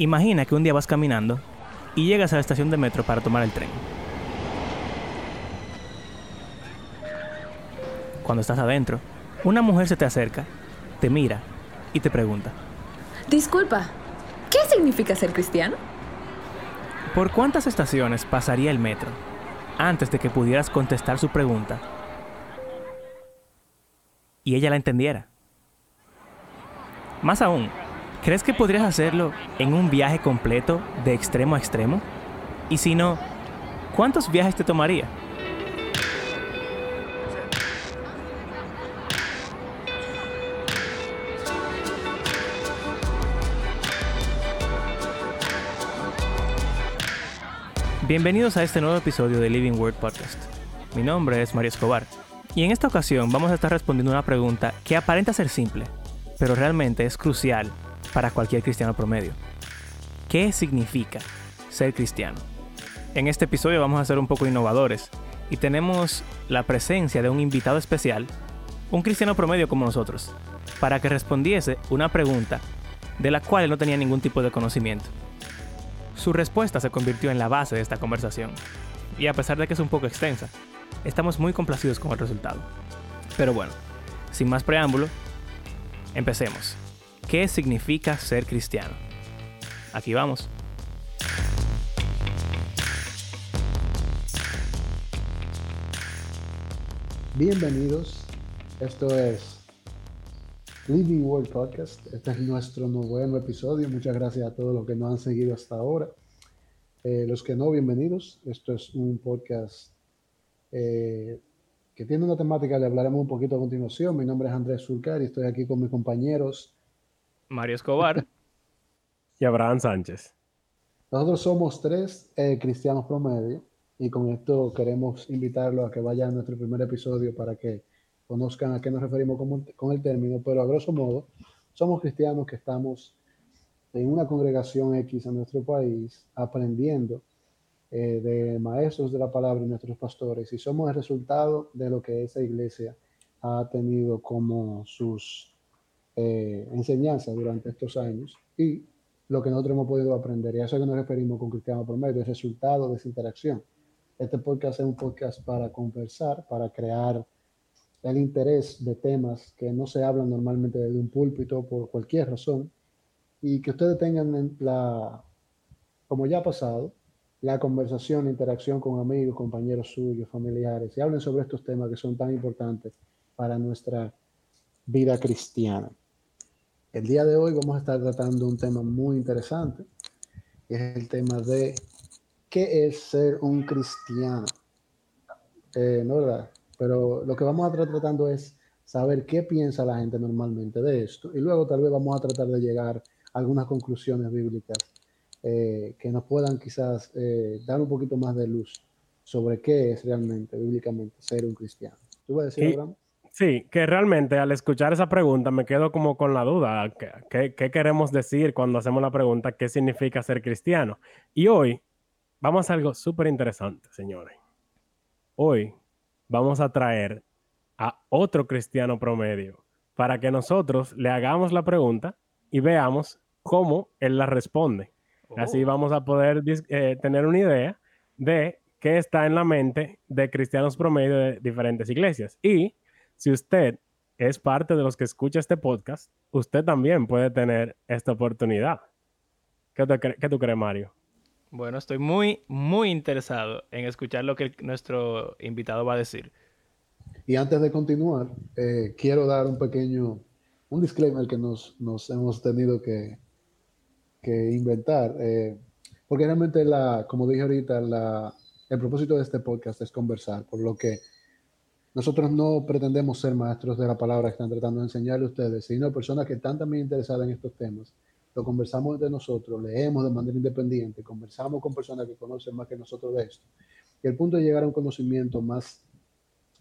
Imagina que un día vas caminando y llegas a la estación de metro para tomar el tren. Cuando estás adentro, una mujer se te acerca, te mira y te pregunta, Disculpa, ¿qué significa ser cristiano? ¿por cuántas estaciones pasaría el metro antes de que pudieras contestar su pregunta y ella la entendiera? Más aún, ¿crees que podrías hacerlo en un viaje completo de extremo a extremo? Y si no, ¿cuántos viajes te tomaría? Bienvenidos a este nuevo episodio de Living Word Podcast. Mi nombre es Mario Escobar y en esta ocasión vamos a estar respondiendo una pregunta que aparenta ser simple, pero realmente es crucial para cualquier cristiano promedio. ¿Qué significa ser cristiano? En este episodio vamos a ser un poco innovadores y tenemos la presencia de un invitado especial, un cristiano promedio como nosotros, para que respondiese una pregunta de la cual él no tenía ningún tipo de conocimiento. Su respuesta se convirtió en la base de esta conversación, y a pesar de que es un poco extensa, estamos muy complacidos con el resultado. Pero bueno, sin más preámbulo, empecemos. ¿Qué significa ser cristiano? Aquí vamos. Bienvenidos, esto es Living World Podcast. Este es nuestro noveno episodio. Muchas gracias a todos los que nos han seguido hasta ahora. Eh, los que no, bienvenidos. Esto es un podcast eh, que tiene una temática, le hablaremos un poquito a continuación. Mi nombre es Andrés Zulcar y estoy aquí con mis compañeros. Mario Escobar. y Abraham Sánchez. Nosotros somos tres eh, cristianos promedio y con esto queremos invitarlos a que vayan a nuestro primer episodio para que conozcan a qué nos referimos con, con el término, pero a grosso modo somos cristianos que estamos en una congregación X en nuestro país aprendiendo eh, de maestros de la palabra y nuestros pastores y somos el resultado de lo que esa iglesia ha tenido como sus eh, enseñanzas durante estos años y lo que nosotros hemos podido aprender. Y a eso es que nos referimos con Cristiano Promedio, el resultado de esa interacción. Este podcast es un podcast para conversar, para crear el interés de temas que no se hablan normalmente desde un púlpito por cualquier razón y que ustedes tengan la, como ya ha pasado, la conversación, la interacción con amigos, compañeros suyos, familiares y hablen sobre estos temas que son tan importantes para nuestra vida cristiana. El día de hoy vamos a estar tratando un tema muy interesante, que es el tema de qué es ser un cristiano. Eh, no verdad, pero lo que vamos a estar tratando es saber qué piensa la gente normalmente de esto y luego tal vez vamos a tratar de llegar a algunas conclusiones bíblicas eh, que nos puedan quizás eh, dar un poquito más de luz sobre qué es realmente bíblicamente ser un cristiano. ¿Tú vas a decir, Y- Abraham? Sí, que realmente al escuchar esa pregunta me quedo como con la duda. ¿Qué, qué- queremos decir cuando hacemos la pregunta qué significa ser cristiano? Y hoy vamos a algo súper interesante, señores. Hoy vamos a traer a otro cristiano promedio para que nosotros le hagamos la pregunta y veamos cómo él la responde. Así vamos a poder eh, tener una idea de qué está en la mente de cristianos promedio de diferentes iglesias. Y si usted es parte de los que escucha este podcast, usted también puede tener esta oportunidad. ¿Qué, te cre- qué tú crees, Mario? Bueno, estoy muy, muy interesado en escuchar lo que el- nuestro invitado va a decir. Y antes de continuar, eh, quiero dar un pequeño, un disclaimer que nos, nos hemos tenido que, que inventar, eh, porque realmente, la, como dije ahorita, la, el propósito de este podcast es conversar, por lo que nosotros no pretendemos ser maestros de la palabra que están tratando de enseñarle a ustedes, sino personas que están también interesadas en estos temas. Lo conversamos entre nosotros, leemos de manera independiente, conversamos con personas que conocen más que nosotros de esto. Y el punto es llegar a un conocimiento más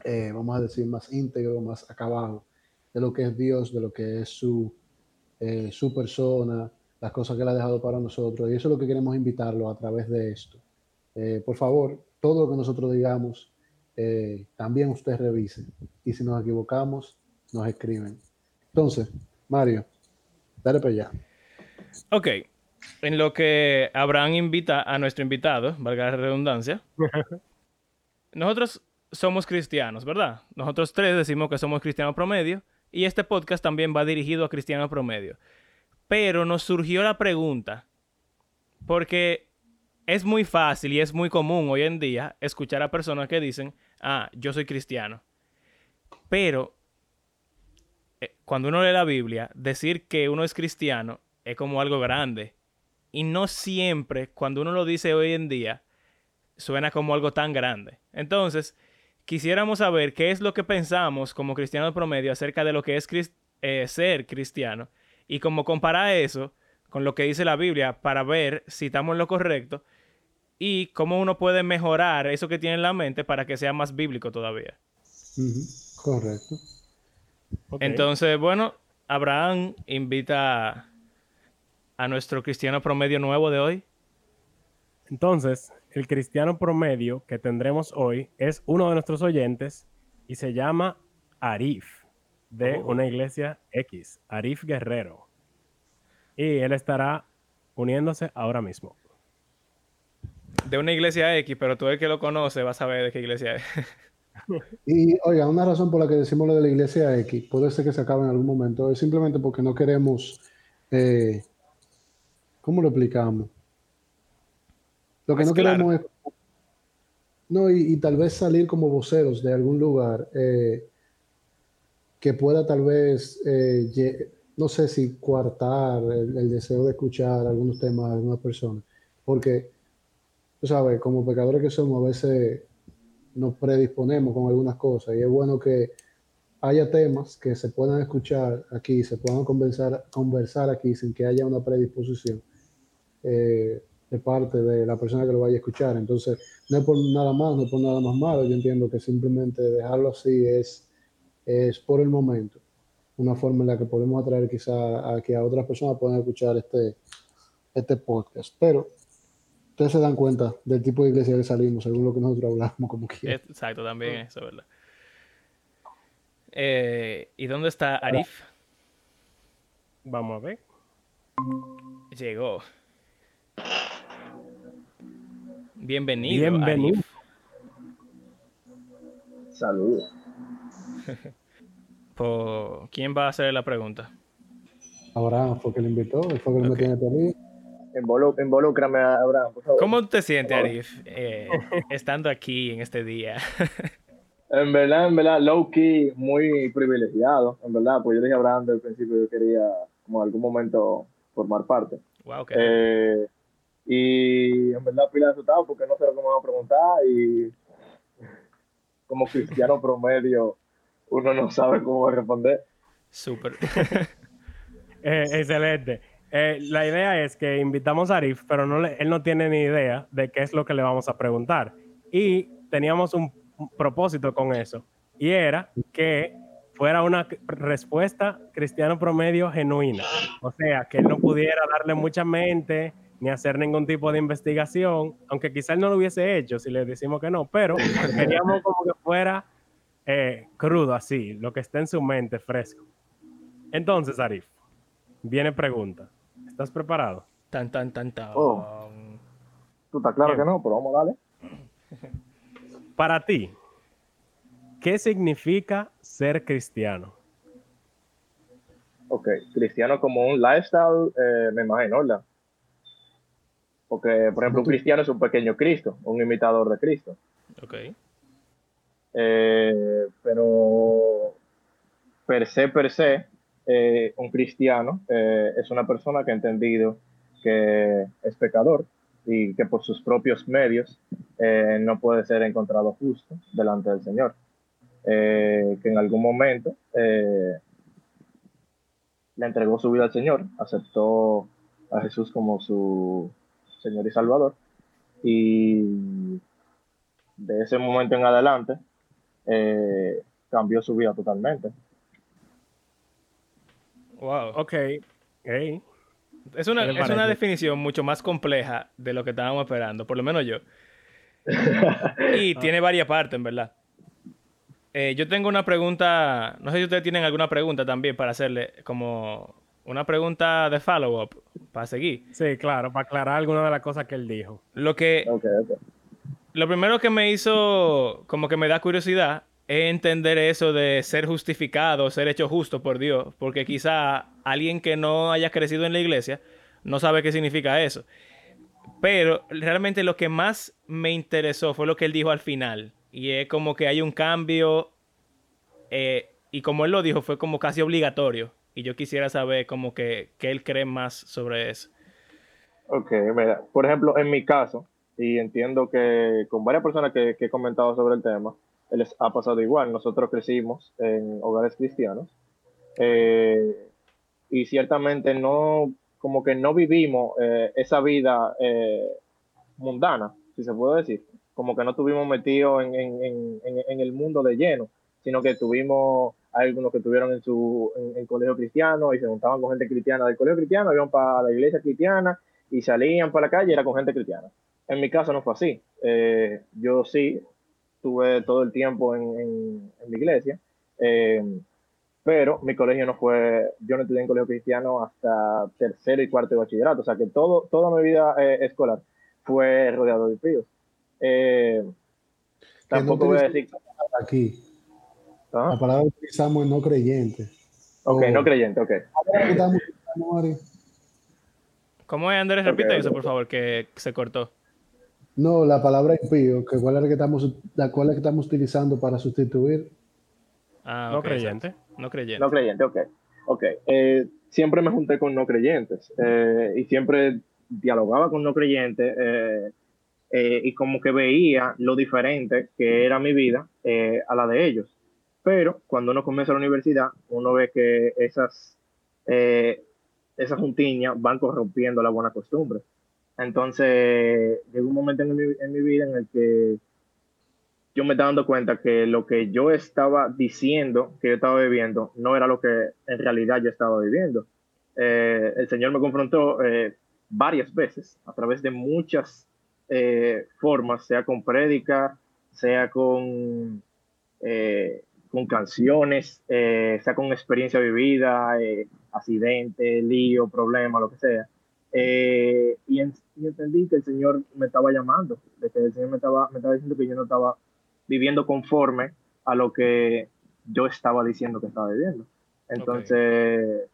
eh, vamos a decir, más íntegro, más acabado de lo que es Dios, de lo que es su, eh, su persona, las cosas que Él ha dejado para nosotros. Y eso es lo que queremos invitarlo a través de esto. Eh, por favor, todo lo que nosotros digamos, eh, también usted revise. Y si nos equivocamos, nos escriben. Entonces, Mario, dale para allá. Ok, en lo que Abraham invita a nuestro invitado, valga la redundancia, nosotros somos cristianos, ¿verdad? Nosotros tres decimos que somos cristianos promedio y este podcast también va dirigido a cristianos promedio. Pero nos surgió la pregunta, porque es muy fácil y es muy común hoy en día escuchar a personas que dicen, ah, yo soy cristiano. Pero eh, cuando uno lee la Biblia, decir que uno es cristiano es como algo grande. Y no siempre, cuando uno lo dice hoy en día, suena como algo tan grande. Entonces, quisiéramos saber qué es lo que pensamos como cristianos promedio acerca de lo que es eh, ser cristiano y cómo comparar eso con lo que dice la Biblia para ver si estamos en lo correcto y cómo uno puede mejorar eso que tiene en la mente para que sea más bíblico todavía. Correcto. Entonces, bueno, Abraham invita a nuestro cristiano promedio nuevo de hoy. Entonces, el cristiano promedio que tendremos hoy es uno de nuestros oyentes y se llama Arif, de Oh. una iglesia X, Arif Guerrero. Y él estará uniéndose ahora mismo. De una iglesia X, pero tú el que lo conoce va a saber de qué iglesia es. Y oiga, una razón por la que decimos lo de la iglesia X, puede ser que se acabe en algún momento, es simplemente porque no queremos, eh, ¿cómo lo explicamos? Lo que Pues no claro. queremos es, no, y, y tal vez salir como voceros de algún lugar eh, que pueda tal vez, eh, no sé si coartar el, el deseo de escuchar algunos temas de algunas personas, porque, tú sabes, como pecadores que somos, a veces nos predisponemos con algunas cosas y es bueno que haya temas que se puedan escuchar aquí, se puedan conversar, conversar aquí sin que haya una predisposición eh, de parte de la persona que lo vaya a escuchar. Entonces, no es por nada más, no es por nada más malo, yo entiendo que simplemente dejarlo así es, es por el momento una forma en la que podemos atraer quizá a que a otras personas puedan escuchar este, este podcast. Pero ustedes se dan cuenta del tipo de iglesia que salimos, según lo que nosotros hablamos, como quiera. Exacto, también eso, ¿verdad? Eh, ¿Y dónde está Arif? Vamos a ver. Llegó. Bienvenido. Bienvenido. Arif. Saludos. ¿Quién va a hacer la pregunta? Abraham fue que lo invitó, fue que lo Ok. metió involúcrame, Abraham, por favor. ¿Cómo te sientes, Arif, eh, estando aquí en este día? En verdad, en verdad, low key, muy privilegiado. En verdad, pues yo dije a Abraham desde el principio que yo quería, como en algún momento, formar parte. wow, qué Eh, y en verdad, pila de asustado porque no sé lo que me van a preguntar. Y como cristiano promedio, uno no sabe cómo responder. súper. Eh, excelente. Eh, la idea es que invitamos a Arif, pero no le- él no tiene ni idea de qué es lo que le vamos a preguntar. Y teníamos un, propósito con eso. Y era que fuera una respuesta cristiano promedio genuina. O sea, que él no pudiera darle mucha mente ni hacer ningún tipo de investigación, aunque quizá él no lo hubiese hecho si le decimos que no, pero queríamos como que fuera eh, crudo así, lo que está en su mente fresco. Entonces, Arif, viene pregunta. ¿Estás preparado? Tan, tan, tan, tan. Oh. Tú estás claro Bien. que no, pero vamos a darle. Para ti, ¿qué significa ser cristiano? Ok, cristiano como un lifestyle, eh, me imagino, ¿verdad? Porque, por ejemplo, un cristiano es un pequeño Cristo, un imitador de Cristo. Ok. Eh, pero per se, per se, eh, un cristiano eh, es una persona que ha entendido que es pecador y que por sus propios medios eh, no puede ser encontrado justo delante del Señor. Que en algún momento le entregó su vida al Señor, aceptó a Jesús como su Señor y Salvador y de ese momento en adelante cambió su vida totalmente. Wow. Ok. Hey, Es una, ¿Qué le es una definición mucho más compleja de lo que estábamos esperando, por lo menos yo. Y Ah. tiene varias partes, en verdad. Eh, yo tengo una pregunta, no sé si ustedes tienen alguna pregunta también para hacerle, como una pregunta de follow-up para seguir. Sí, claro, para aclarar alguna de las cosas que él dijo. Lo que, lo primero que me hizo, como que me da curiosidad, entender eso de ser justificado, ser hecho justo por Dios, porque quizá alguien que no haya crecido en la iglesia no sabe qué significa eso. Pero realmente lo que más me interesó fue lo que él dijo al final, y es como que hay un cambio, eh, y como él lo dijo, fue como casi obligatorio, y yo quisiera saber como que, él cree más sobre eso. Ok, mira, por ejemplo, en mi caso, y entiendo que con varias personas que he comentado sobre el tema, les ha pasado igual. Nosotros crecimos en hogares cristianos eh, y ciertamente no, como que no vivimos eh, esa vida eh, mundana, si se puede decir. Como que no estuvimos metidos en, en, en, en- el mundo de lleno, sino que tuvimos algunos que estuvieron en su en colegio cristiano y se juntaban con gente cristiana del colegio cristiano, iban para la iglesia cristiana y salían para la calle y era con gente cristiana. En mi caso no fue así. Yo sí estuve todo el tiempo en, en, en la iglesia, eh, pero mi colegio no fue, yo no estudié en colegio cristiano hasta tercero y cuarto de bachillerato, o sea que todo, toda mi vida eh, escolar fue rodeado de píos. Eh, tampoco voy a decir... Aquí, ¿Ah? la palabra que utilizamos es no creyente. Ok, Oh. no creyente, ok. ¿Cómo es, Andrés? Repite eso, por favor, que se cortó. No, la palabra impío, que cuál es la que estamos, la cual es que estamos utilizando para sustituir. Ah, No ok, creyente. No creyente. No creyente, ok. Ok. Eh, siempre me junté con no creyentes eh, y siempre dialogaba con no creyentes eh, eh, y como que veía lo diferente que era mi vida eh, a la de ellos. Pero cuando uno comienza la universidad, uno ve que esas, eh, esas juntiñas van corrompiendo la buena costumbre. Entonces, llegó un momento en mi, en mi vida en el que yo me estaba dando cuenta que lo que yo estaba diciendo que yo estaba viviendo no era lo que en realidad yo estaba viviendo. Eh, el Señor me confrontó eh, varias veces a través de muchas eh, formas, sea con prédica, sea con, canciones, sea con experiencia vivida, accidente, lío, problema, lo que sea. Eh, y, en- y entendí que el Señor me estaba llamando, de que el Señor me estaba, me estaba diciendo que yo no estaba viviendo conforme a lo que yo estaba diciendo que estaba viviendo. Entonces,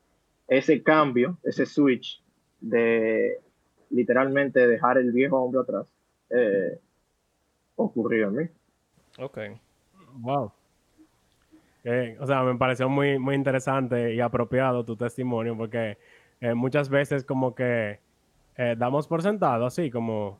ese cambio, ese switch de literalmente dejar el viejo hombre atrás, eh, ocurrió en mí. Ok. Wow. Eh, o sea, me pareció muy, muy interesante y apropiado tu testimonio porque eh, muchas veces como que eh, damos por sentado así como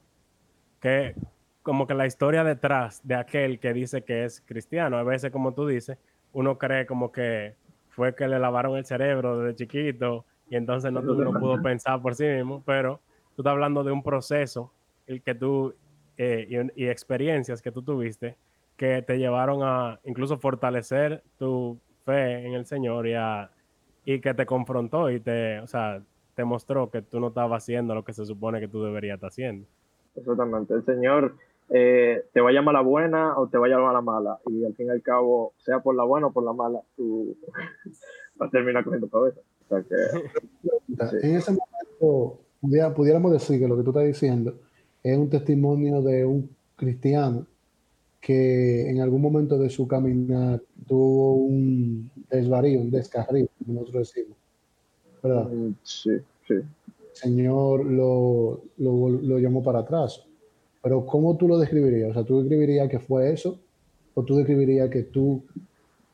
que como que la historia detrás de aquel que dice que es cristiano. A veces, como tú dices, uno cree como que fue que le lavaron el cerebro desde chiquito y entonces no, pudo pensar por sí mismo, pero tú estás hablando de un proceso el que tú eh, y, y experiencias que tú tuviste que te llevaron a incluso fortalecer tu fe en el Señor y, a- y que te confrontó y te, o sea, te mostró que tú no estabas haciendo lo que se supone que tú deberías estar haciendo. Exactamente. El Señor eh, te va a llamar a la buena o te va a llamar a la mala. Y al fin y al cabo, sea por la buena o por la mala, tú vas a terminar cogiendo cabeza. O sea que, Sí. En ese momento, pudiera- pudiéramos decir que lo que tú estás diciendo es un testimonio de un cristiano que en algún momento de su caminar tuvo un desvarío, un descarrío, como nosotros decimos. ¿Verdad? mm, sí, sí. Señor lo, lo, lo llamó para atrás. Pero ¿cómo tú lo describirías? O sea, ¿tú describirías que fue eso? ¿O tú describirías que tú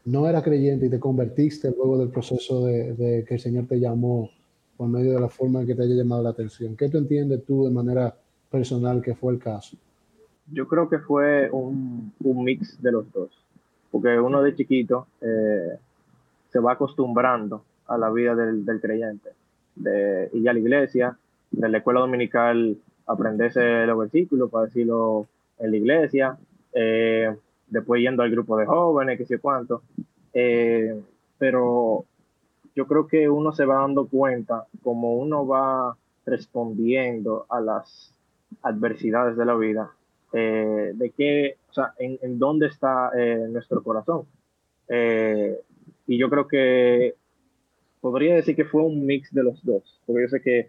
no eras creyente y te convertiste luego del proceso de, de que el Señor te llamó por medio de la forma en que te haya llamado la atención? ¿Qué tú entiendes tú de manera personal que fue el caso? Yo creo que fue un, un mix de los dos. Porque uno de chiquito eh, se va acostumbrando a la vida del, del creyente. De ir a la iglesia, de la escuela dominical aprenderse los versículos para decirlo en la iglesia, eh, después yendo al grupo de jóvenes, que sé cuánto. Eh, pero yo creo que uno se va dando cuenta como uno va respondiendo a las adversidades de la vida, eh, de qué, o sea, en, dónde está eh, nuestro corazón. Eh, y yo creo que podría decir que fue un mix de los dos, porque yo sé que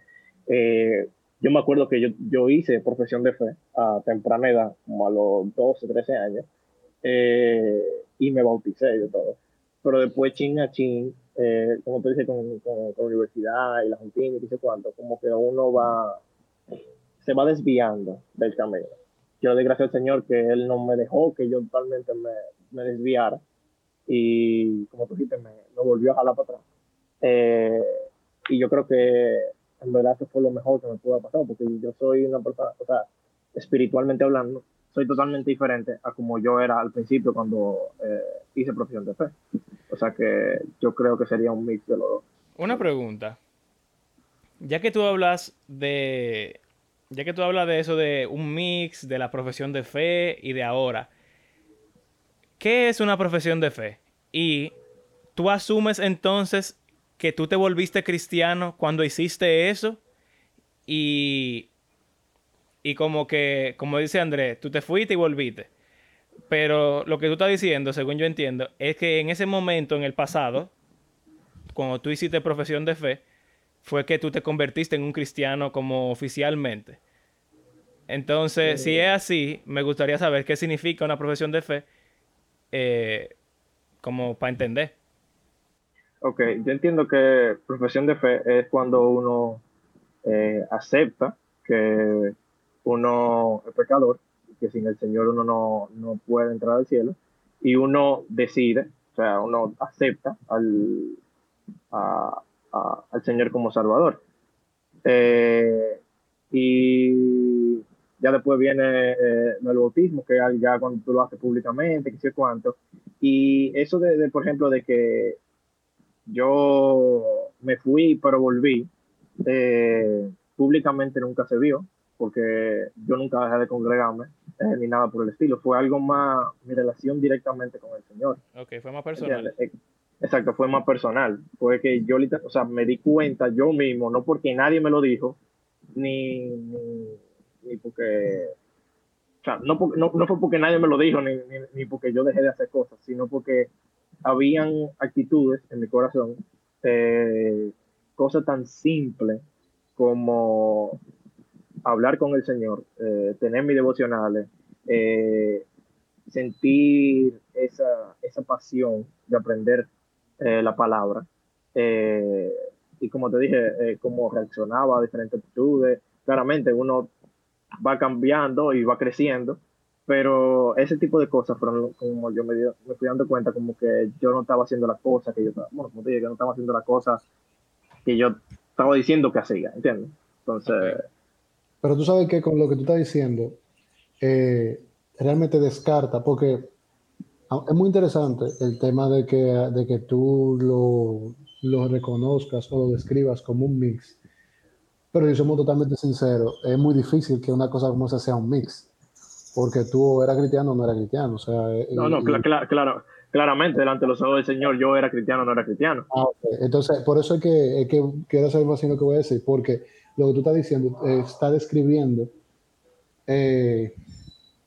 Eh, yo me acuerdo que yo, yo hice profesión de fe a temprana edad, como a los 12, 13 años, y me bauticé y todo. Pero después, chin a chin, como tú dices, con, con, la universidad y la Argentina y no sé cuánto, como que uno va, se va desviando del camino. Yo le doy gracias al Señor que Él no me dejó que yo totalmente me, me desviara y, como tú dijiste, me, me volvió a jalar para atrás. Eh, y yo creo que en verdad eso fue lo mejor que me pudo haber pasado, porque yo soy una persona, o sea, espiritualmente hablando, soy totalmente diferente a como yo era al principio cuando eh, hice profesión de fe. O sea que yo creo que sería un mix de los dos. Una pregunta. Ya que tú hablas de. Ya que tú hablas de eso de un mix de la profesión de fe y de ahora. ¿Qué es una profesión de fe? Y tú asumes entonces que tú te volviste cristiano cuando hiciste eso y, y como que, como dice Andrés, tú te fuiste y volviste. Pero lo que tú estás diciendo, según yo entiendo, es que en ese momento, en el pasado, cuando tú hiciste profesión de fe, fue que tú te convertiste en un cristiano como oficialmente. Entonces, si es así, me gustaría saber qué significa una profesión de fe, eh, como para entender. Ok, yo entiendo que profesión de fe es cuando uno eh, acepta que uno es pecador, que sin el Señor uno no, puede entrar al cielo, y uno decide, o sea, uno acepta al, al Señor como Salvador. Eh, y ya después viene eh, el bautismo, que ya cuando tú lo haces públicamente, que sé cuánto. Y eso de, por ejemplo, de que yo me fui pero volví, eh, públicamente nunca se vio, porque yo nunca dejé de congregarme, eh, ni nada por el estilo. Fue algo más, mi relación directamente con el Señor. Ok, fue más personal. Exacto, fue más personal. Fue que yo, o sea, me di cuenta yo mismo, no porque nadie me lo dijo, ni, ni, porque o sea, no, no, no, fue porque nadie me lo dijo, ni, ni, porque yo dejé de hacer cosas, sino porque habían actitudes en mi corazón, eh, cosas tan simples como hablar con el Señor, eh, tener mis devocionales, eh, sentir esa, esa, pasión de aprender la palabra. y como te dije, cómo reaccionaba a diferentes actitudes. Claramente uno va cambiando y va creciendo, pero ese tipo de cosas fueron como yo me, me, fui dando cuenta como que yo no estaba haciendo las cosas que yo estaba, como te dije, no estaba haciendo las cosas que yo estaba diciendo que hacía, ¿entiendes? Entonces... Pero tú sabes que con lo que tú estás diciendo, eh, realmente descarta, porque es muy interesante el tema de que, de que tú lo, lo reconozcas o lo describas como un mix. Pero si somos totalmente sinceros, es muy difícil que una cosa como esa sea un mix porque tú eras cristiano o no eras cristiano. O sea, eh, no, no, claro, claramente delante de los ojos del Señor yo era cristiano o no era cristiano. Ah, Entonces, por eso es que, es que quiero saber más lo que voy a decir, porque lo que tú estás diciendo eh, está describiendo, eh,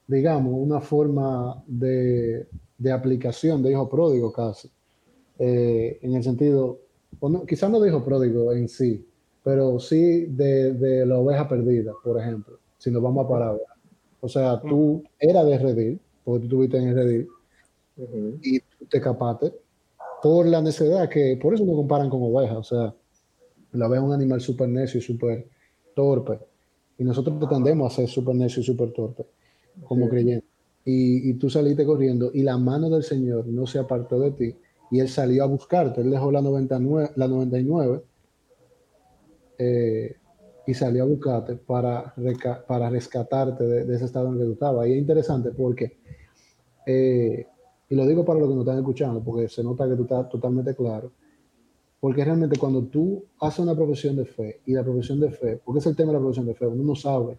digamos, una forma de, de, aplicación de hijo pródigo casi, en el sentido, quizás no de hijo pródigo en sí, pero sí de, de la oveja perdida, por ejemplo, si nos vamos a parar o sea, tú eras de Redil, porque tú estuviste en Redil, y te escapaste por la necesidad, que por eso no comparan con ovejas. O sea, la oveja es un animal súper necio y súper torpe. Y nosotros pretendemos hacer súper necio y súper torpe, como creyentes. Y, y, tú saliste corriendo y la mano del Señor no se apartó de ti y Él salió a buscarte. Él dejó la, 99, la 99 eh, y salió a buscarte para, para rescatarte de, ese estado en el que tú estabas. Y es interesante porque, eh, y lo digo para los que nos están escuchando, porque se nota que tú estás totalmente claro, porque realmente cuando tú haces una profesión de fe, y la profesión de fe, porque es el tema de la profesión de fe, uno no sabe,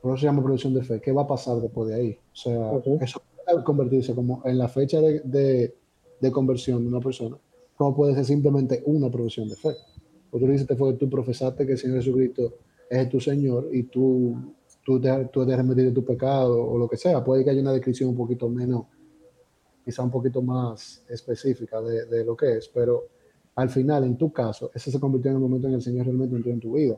por eso se llama profesión de fe, qué va a pasar después de ahí. O sea, eso puede convertirse como en la fecha de, de, de conversión de una persona, como puede ser simplemente una profesión de fe. Porque tú dices fue que tú profesaste que el Señor Jesucristo es tu Señor y tú, tú, te, tú te de tu pecado o lo que sea. Puede que haya una descripción un poquito menos, quizá un poquito más específica de, de, lo que es, pero al final, en tu caso, ese se convirtió en el momento en el Señor realmente entró en tu vida.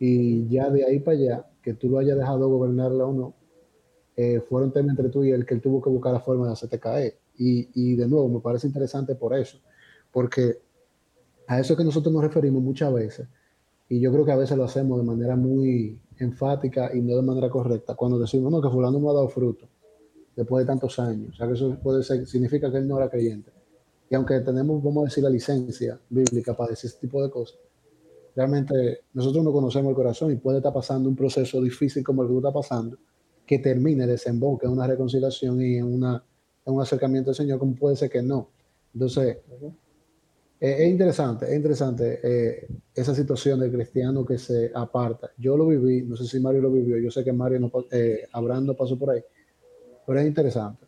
y ya de ahí para allá, que tú lo hayas dejado gobernarla o no, eh, fueron temas entre tú y él que él tuvo que buscar la forma de hacerte caer. Y, y de nuevo, me parece interesante por eso, porque a eso es que nosotros nos referimos muchas veces, y yo creo que a veces lo hacemos de manera muy enfática y no de manera correcta, cuando decimos, no, que fulano no ha dado fruto después de tantos años, o sea que eso puede ser, significa que él no era creyente. Y aunque tenemos, vamos a decir, la licencia bíblica para decir ese tipo de cosas, realmente nosotros no conocemos el corazón y puede estar pasando un proceso difícil como el que está pasando, que termine, desemboque en una reconciliación y en, una, en un acercamiento al Señor, como puede ser que no. Entonces, eh, es interesante, es interesante eh, esa situación del cristiano que se aparta. Yo lo viví, no sé si Mario lo vivió, yo sé que Mario no, eh, Abraham no pasó por ahí, pero es interesante.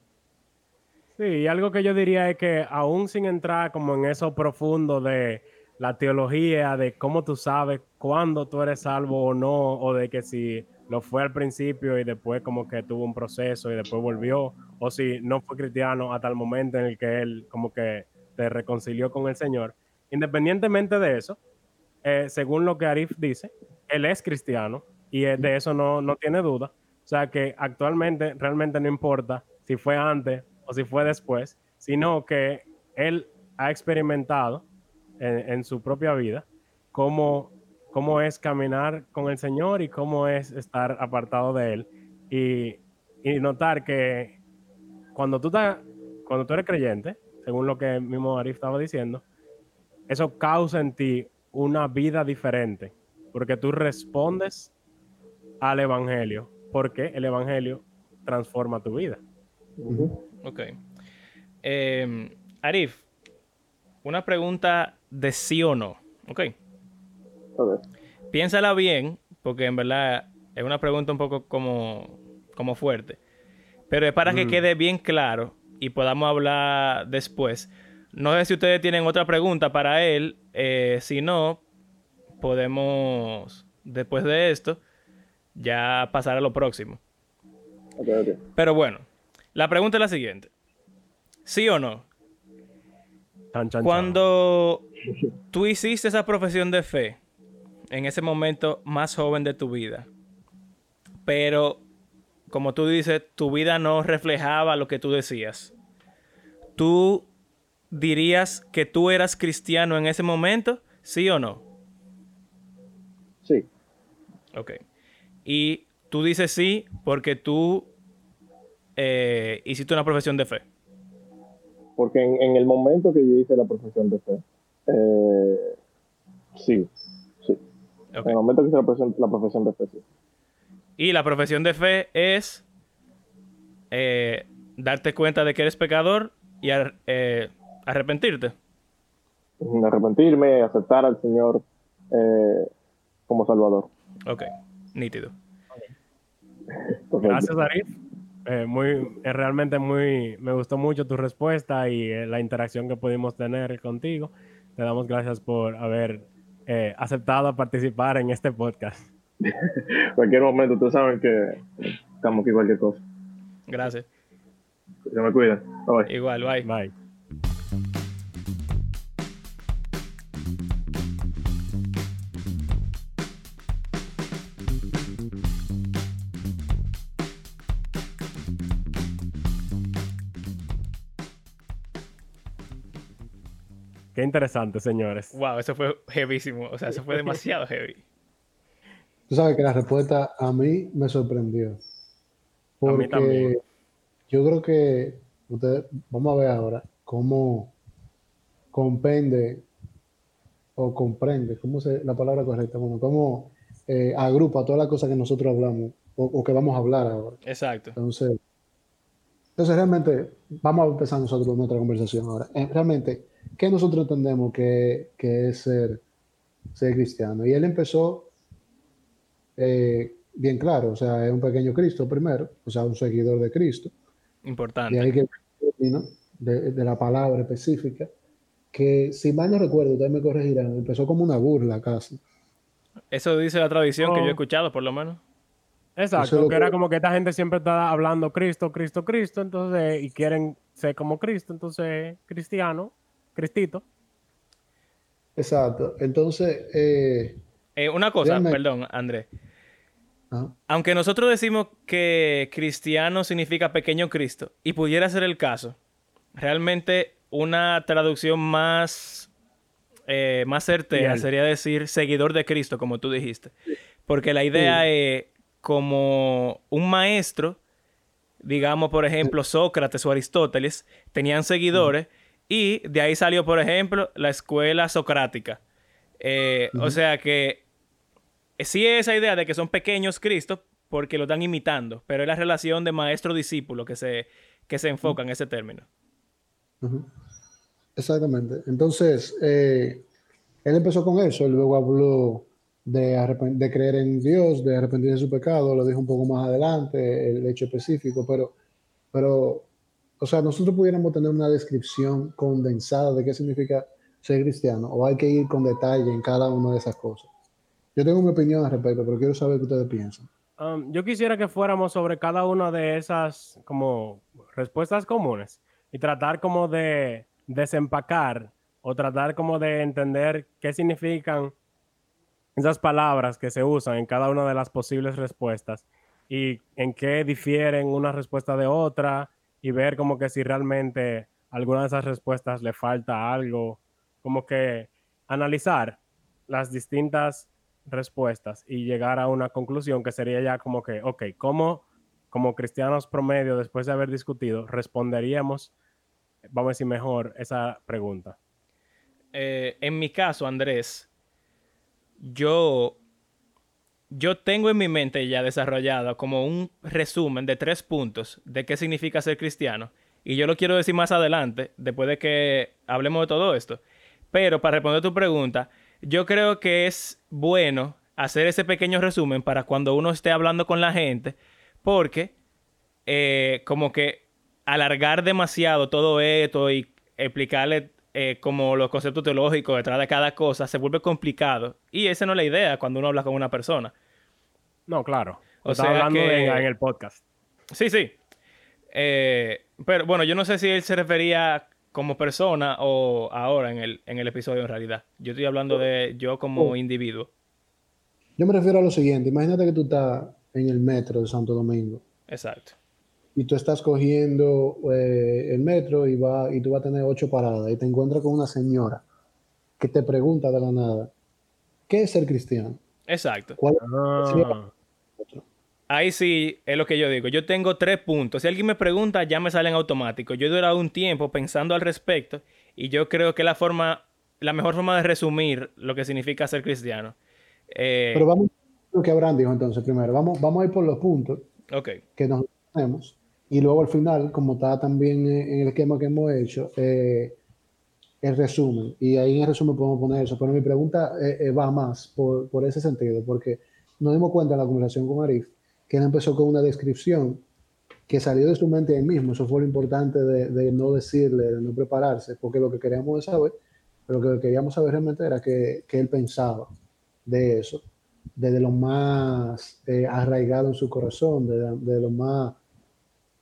Sí, y algo que yo diría es que aún sin entrar como en eso profundo de la teología, de cómo tú sabes cuándo tú eres salvo o no, o de que si lo fue al principio y después como que tuvo un proceso y después volvió, o si no fue cristiano hasta el momento en el que él como que te reconcilió con el Señor. Independientemente de eso, eh, según lo que Arif dice, él es cristiano y de eso no, no tiene duda. O sea que actualmente realmente no importa si fue antes o si fue después, sino que él ha experimentado en, su propia vida cómo, cómo es caminar con el Señor y cómo es estar apartado de Él. Y, y notar que cuando tú, estás, cuando tú eres creyente, según lo que mismo Arif estaba diciendo, eso causa en ti una vida diferente, porque tú respondes al Evangelio, porque el Evangelio transforma tu vida. Ok. Em, Arif, una pregunta de sí o no. Ok. Piénsala bien, porque en verdad es una pregunta un poco como, como fuerte. Pero es para que mm. quede bien claro y podamos hablar después. No sé si ustedes tienen otra pregunta para él. Eh, si no, podemos, después de esto, ya pasar a lo próximo. Pero bueno, la pregunta es la siguiente. ¿Sí o no? Cuando tú hiciste esa profesión de fe, en ese momento más joven de tu vida, pero como tú dices, tu vida no reflejaba lo que tú decías. ¿Tú dirías que tú eras cristiano en ese momento? ¿Sí o no? Sí. Ok. Y tú dices sí porque tú eh, hiciste una profesión de fe. Porque en, el momento que yo hice la profesión de fe, eh, sí, sí. En el momento que hice la profesión, la profesión de fe, sí. Y la profesión de fe es eh, darte cuenta de que eres pecador y eh, arrepentirte. Arrepentirme, aceptar al Señor eh, como Salvador. Ok, nítido. Gracias, Arif. Muy, realmente muy, me gustó mucho tu respuesta y la interacción que pudimos tener contigo. Te damos gracias por haber aceptado participar en este podcast. cualquier momento, tú sabes que estamos aquí cualquier cosa. Gracias. Se me cuida. Igual, bye. Bye. Qué interesante, señores. Wow, eso fue heavísimo. O sea, eso fue demasiado heavy. Tú sabes que la respuesta a mí me sorprendió. Porque yo creo que ustedes, vamos a ver ahora cómo comprende o comprende, ¿cómo se la palabra correcta? Bueno, cómo eh, agrupa todas las cosas que nosotros hablamos o, que vamos a hablar ahora. Exacto. Entonces, entonces realmente vamos a empezar nosotros nuestra conversación ahora. Eh, realmente, ¿qué nosotros entendemos que, que es ser, ser cristiano? Y él empezó eh, bien claro, o sea, es un pequeño Cristo primero, o sea, un seguidor de Cristo. Importante. Y hay que de, de la palabra específica, que si mal no recuerdo, ustedes me corregirán, empezó como una burla casi. Eso dice la tradición que yo he oh. escuchado, por lo menos. Exacto, que era como que esta gente siempre está hablando Cristo, Cristo, Cristo, entonces, y quieren ser como Cristo, entonces, cristiano, Cristito. Exacto, entonces, eh, Eh, una cosa, perdón, Andrés. Aunque nosotros decimos que cristiano significa pequeño Cristo, y pudiera ser el caso, realmente una traducción más, eh, más certera sería decir seguidor de Cristo, como tú dijiste. Porque la idea es como un maestro, digamos, por ejemplo, Sócrates o Aristóteles, tenían seguidores, y de ahí salió, por ejemplo, la escuela socrática. Eh, O sea que sí es esa idea de que son pequeños Cristos porque lo están imitando, pero es la relación de maestro-discípulo que se, que se enfoca en ese término. Exactamente. Entonces, eh, él empezó con eso, luego habló de, de creer en Dios, de arrepentirse de su pecado, lo dijo un poco más adelante, el hecho específico, pero, pero, o sea, nosotros pudiéramos tener una descripción condensada de qué significa ser cristiano, o hay que ir con detalle en cada una de esas cosas. Yo tengo mi opinión al respecto, pero quiero saber qué ustedes piensan. Um, yo quisiera que fuéramos sobre cada una de esas como respuestas comunes y tratar como de desempacar o tratar como de entender qué significan esas palabras que se usan en cada una de las posibles respuestas y en qué difieren una respuesta de otra y ver como que si realmente alguna de esas respuestas le falta algo, como que analizar las distintas respuestas y llegar a una conclusión que sería ya como que, ok, ¿cómo como cristianos promedio, después de haber discutido, responderíamos, vamos a decir mejor, esa pregunta? Eh, en mi caso, Andrés, yo, yo tengo en mi mente ya desarrollado como un resumen de tres puntos de qué significa ser cristiano. Y yo lo quiero decir más adelante, después de que hablemos de todo esto. Pero para responder tu pregunta, yo creo que es bueno hacer ese pequeño resumen para cuando uno esté hablando con la gente, porque eh, como que alargar demasiado todo esto y explicarle eh, como los conceptos teológicos detrás de cada cosa se vuelve complicado. Y esa no es la idea cuando uno habla con una persona. No, claro. O sea hablando que- en, en el podcast. Sí, sí. Eh, pero bueno, yo no sé si él se refería como persona o ahora en el, en el episodio en realidad. Yo estoy hablando de yo como Oh. individuo. Yo me refiero a lo siguiente, imagínate que tú estás en el metro de Santo Domingo Exacto. Y tú estás cogiendo eh, el metro y, va, y tú vas a tener ocho paradas y te encuentras con una señora que te pregunta de la nada, ¿qué es ser cristiano? Exacto. ¿Cuál sería Ah, Ahí sí es lo que yo digo. Yo tengo tres puntos. Si alguien me pregunta, ya me salen automáticos. Yo he durado un tiempo pensando al respecto y yo creo que la forma, la mejor forma de resumir lo que significa ser cristiano. Eh, Pero vamos a lo que Abraham dijo entonces primero, vamos, vamos a ir por los puntos ok. que nos tenemos y luego al final, como está también en el esquema que hemos hecho, eh, el resumen. Y ahí en el resumen podemos poner eso. Pero mi pregunta eh, eh, va más por, por ese sentido, porque nos dimos cuenta en la conversación con Arif que él empezó con una descripción que salió de su mente él mismo. Eso fue lo importante de, de no decirle, de no prepararse, porque lo que queríamos saber, lo que queríamos saber realmente era que, que él pensaba de eso, desde lo más eh, arraigado en su corazón, desde, desde lo más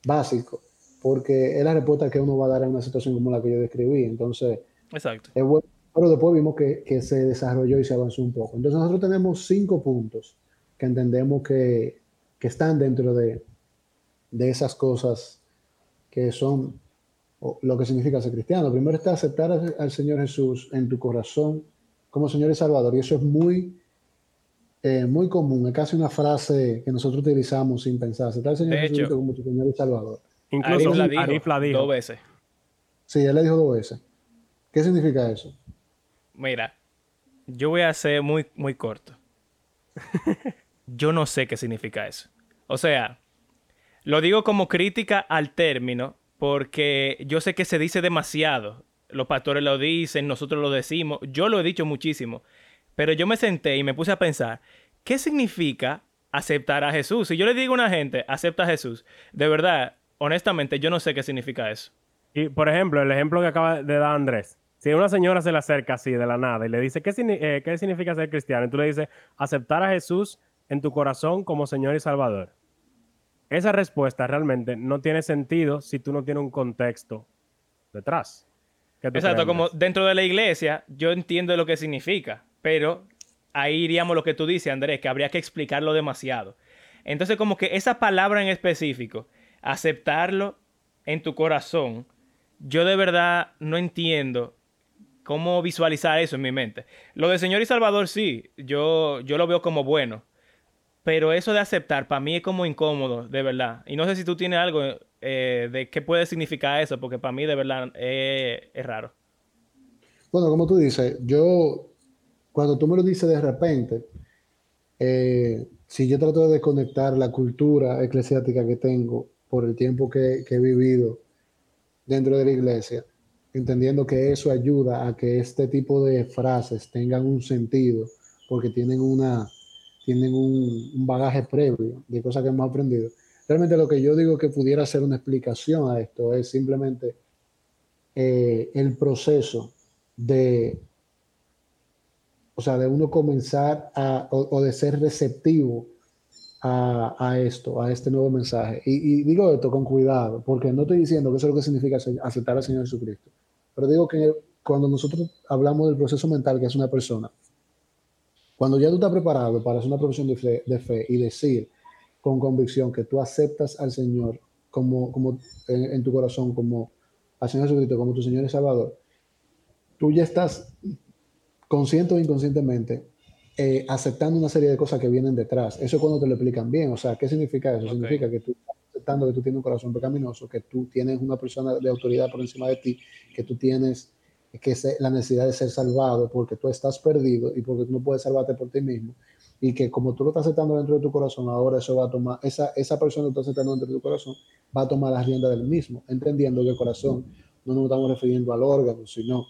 básico, porque es la respuesta que uno va a dar en una situación como la que yo describí. Entonces, Exacto. es bueno, pero después vimos que, que se desarrolló y se avanzó un poco. Entonces nosotros tenemos cinco puntos que entendemos que, que están dentro de, de esas cosas que son o lo que significa ser cristiano. Primero está aceptar al, al Señor Jesús en tu corazón como Señor y Salvador. Y eso es muy, eh, muy común. Es casi una frase que nosotros utilizamos sin pensar. Aceptar al Señor De hecho. Jesucristo como tu Señor y Salvador. incluso Arif la dijo, Arif la dijo. dos veces. Sí, él le dijo dos veces. ¿Qué significa eso? Mira, yo voy a ser muy, muy corto. Yo no sé qué significa eso. O sea, lo digo como crítica al término porque yo sé que se dice demasiado. Los pastores lo dicen, nosotros lo decimos, yo lo he dicho muchísimo. Pero yo me senté y me puse a pensar, ¿qué significa aceptar a Jesús? Si yo le digo a una gente, acepta a Jesús, de verdad, honestamente, yo no sé qué significa eso. Y, por ejemplo, el ejemplo que acaba de dar Andrés. Si una señora se le acerca así de la nada y le dice, ¿qué, eh, ¿qué significa ser cristiano? Y tú le dices, aceptar a Jesús en tu corazón como Señor y Salvador. Esa respuesta realmente no tiene sentido si tú no tienes un contexto detrás. ¿Qué tú Exacto, crees, como dentro de la iglesia, yo entiendo lo que significa, pero ahí iríamos lo que tú dices, Andrés, que habría que explicarlo demasiado. Entonces, como que esa palabra en específico, aceptarlo en tu corazón, yo de verdad no entiendo cómo visualizar eso en mi mente. Lo de Señor y Salvador sí, yo, yo lo veo como bueno. Pero eso de aceptar, para mí es como incómodo, de verdad. Y no sé si tú tienes algo eh, de qué puede significar eso, porque para mí de verdad es raro. Bueno, como tú dices, yo, cuando tú me lo dices de repente, eh, si yo trato de desconectar la cultura eclesiástica que tengo por el tiempo que, que he vivido dentro de la iglesia, entendiendo que eso ayuda a que este tipo de frases tengan un sentido, porque tienen una tienen un, bagaje previo de cosas que hemos aprendido. Realmente lo que yo digo que pudiera ser una explicación a esto es simplemente eh, el proceso de, o sea, de uno comenzar a, o, de ser receptivo a, esto, a este nuevo mensaje. Y, y, digo esto con cuidado, porque no estoy diciendo que eso es lo que significa aceptar al Señor Jesucristo, pero digo que cuando nosotros hablamos del proceso mental que es una persona, cuando ya tú estás preparado para hacer una profesión de fe, y decir con convicción que tú aceptas al Señor como, como en, tu corazón, como al Señor Jesucristo, como tu Señor y Salvador, tú ya estás consciente o inconscientemente eh, aceptando una serie de cosas que vienen detrás. Eso es cuando te lo explican bien. O sea, ¿qué significa eso? Significa que tú estás aceptando que tú tienes un corazón pecaminoso, que tú tienes una persona de autoridad por encima de ti, que tú tienes que es la necesidad de ser salvado porque tú estás perdido y porque tú no puedes salvarte por ti mismo y que como tú lo estás aceptando dentro de tu corazón, ahora eso va a tomar, esa, esa persona que tú estás aceptando dentro de tu corazón va a tomar las riendas del mismo, entendiendo que el corazón no nos estamos refiriendo al órgano, sino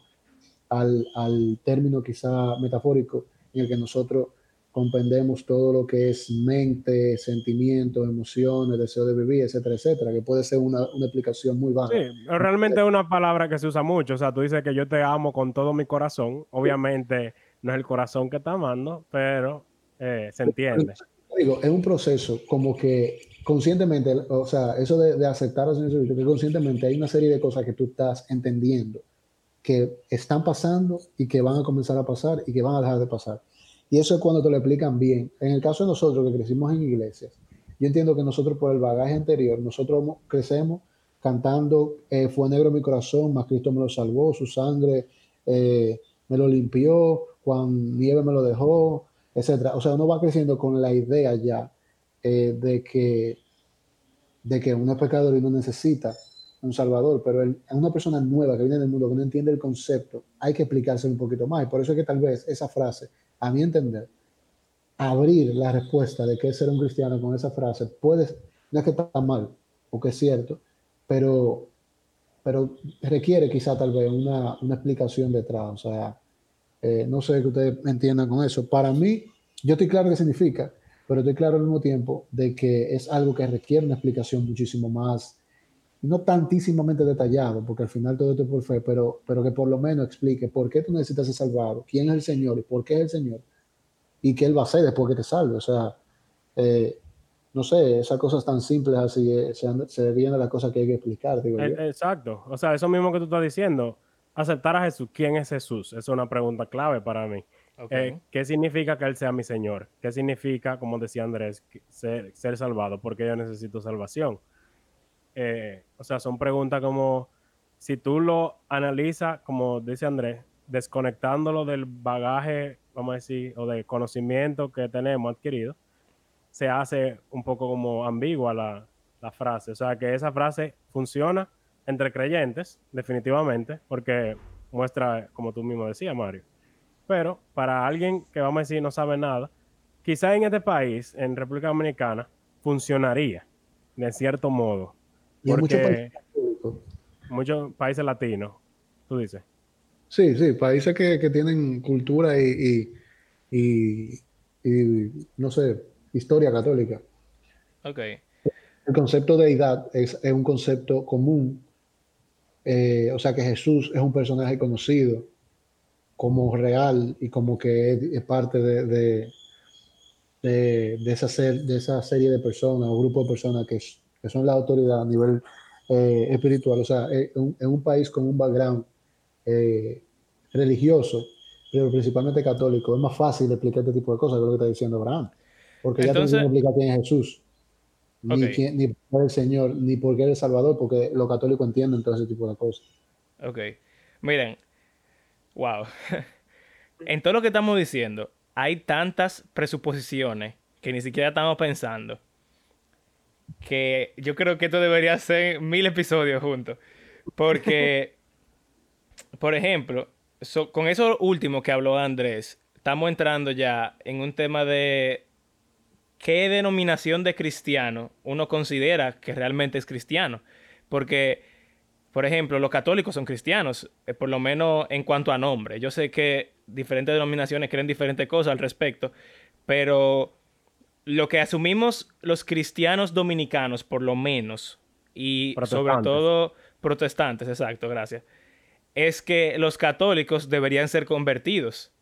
al, al término quizá metafórico en el que nosotros comprendemos todo lo que es mente, sentimientos, emociones, deseo de vivir, etcétera, etcétera, que puede ser una, una explicación muy baja. Sí, realmente es una palabra que se usa mucho. O sea, tú dices que yo te amo con todo mi corazón. Obviamente no es el corazón que está amando, pero eh, se entiende. Digo, es un proceso como que conscientemente, o sea, eso de, de aceptar a Señor que conscientemente hay una serie de cosas que tú estás entendiendo que están pasando y que van a comenzar a pasar y que van a dejar de pasar. Y eso es cuando te lo explican bien. En el caso de nosotros que crecimos en iglesias, yo entiendo que nosotros por el bagaje anterior, nosotros crecemos cantando eh, Fue negro mi corazón, más Cristo me lo salvó, su sangre eh, me lo limpió, Juan Nieve me lo dejó, etc. O sea, uno va creciendo con la idea ya eh, de, que, de que uno es pecador y no necesita un salvador, pero es una persona nueva que viene del mundo, que no entiende el concepto, hay que explicárselo un poquito más. Y por eso es que tal vez esa frase a mi entender, abrir la respuesta de qué es ser un cristiano con esa frase puede, no es que está mal o que es cierto, pero, pero requiere quizá tal vez una, una explicación detrás. O sea, eh, no sé que ustedes entiendan con eso. Para mí, yo estoy claro qué significa, pero estoy claro al mismo tiempo de que es algo que requiere una explicación muchísimo más, no tantísimamente detallado, porque al final todo esto es por fe, pero, pero que por lo menos explique por qué tú necesitas ser salvado, quién es el Señor y por qué es el Señor, y qué Él va a hacer después que te salve. O sea, eh, no sé, esas cosas tan simples así eh, se, se vienen las cosas que hay que explicar. Digo eh, Exacto, o sea, eso mismo que tú estás diciendo, aceptar a Jesús, ¿quién es Jesús? Es una pregunta clave para mí. ¿Qué significa que Él sea mi Señor? ¿Qué significa, como decía Andrés, ser, ser salvado? Porque yo necesito salvación. Eh, o sea, son preguntas como, si tú lo analizas, como dice Andrés, desconectándolo del bagaje, vamos a decir, o del conocimiento que tenemos adquirido, se hace un poco como ambigua la, la frase. O sea, que esa frase funciona entre creyentes, definitivamente, porque muestra, como tú mismo decías, Mario. Pero para alguien que, vamos a decir, no sabe nada, quizá en este país, en República Dominicana, funcionaría de cierto modo. Y muchos países, muchos países latinos, tú dices. Sí, sí, países que, que tienen cultura y, y, y, no sé, historia católica. Ok. El concepto de deidad es, es un concepto común. Eh, o sea que Jesús es un personaje conocido como real y como que es, parte de, de, de, de, esa ser, de esa serie de personas o grupo de personas que que son la autoridad a nivel eh, espiritual, o sea, en un, país con un background eh, religioso, pero principalmente católico, es más fácil explicar este tipo de cosas que lo que está diciendo Abraham. Porque ya Entonces- tú no explica quién es Jesús, ni, quién, ni por qué el Señor, ni por qué es el Salvador, porque los católicos entienden todo ese tipo de cosas. Ok. Miren. Wow. en todo lo que estamos diciendo, hay tantas presuposiciones que ni siquiera estamos pensando. Que yo creo que esto debería ser mil episodios juntos. Porque, por ejemplo, so- con eso último que habló Andrés, estamos entrando ya en un tema de qué denominación de cristiano uno considera que realmente es cristiano. Porque, por ejemplo, los católicos son cristianos, eh, por lo menos en cuanto a nombre. Yo sé que diferentes denominaciones creen diferentes cosas al respecto, pero lo que asumimos los cristianos dominicanos, por lo menos, y sobre todo protestantes, exacto, gracias, es que los católicos deberían ser convertidos.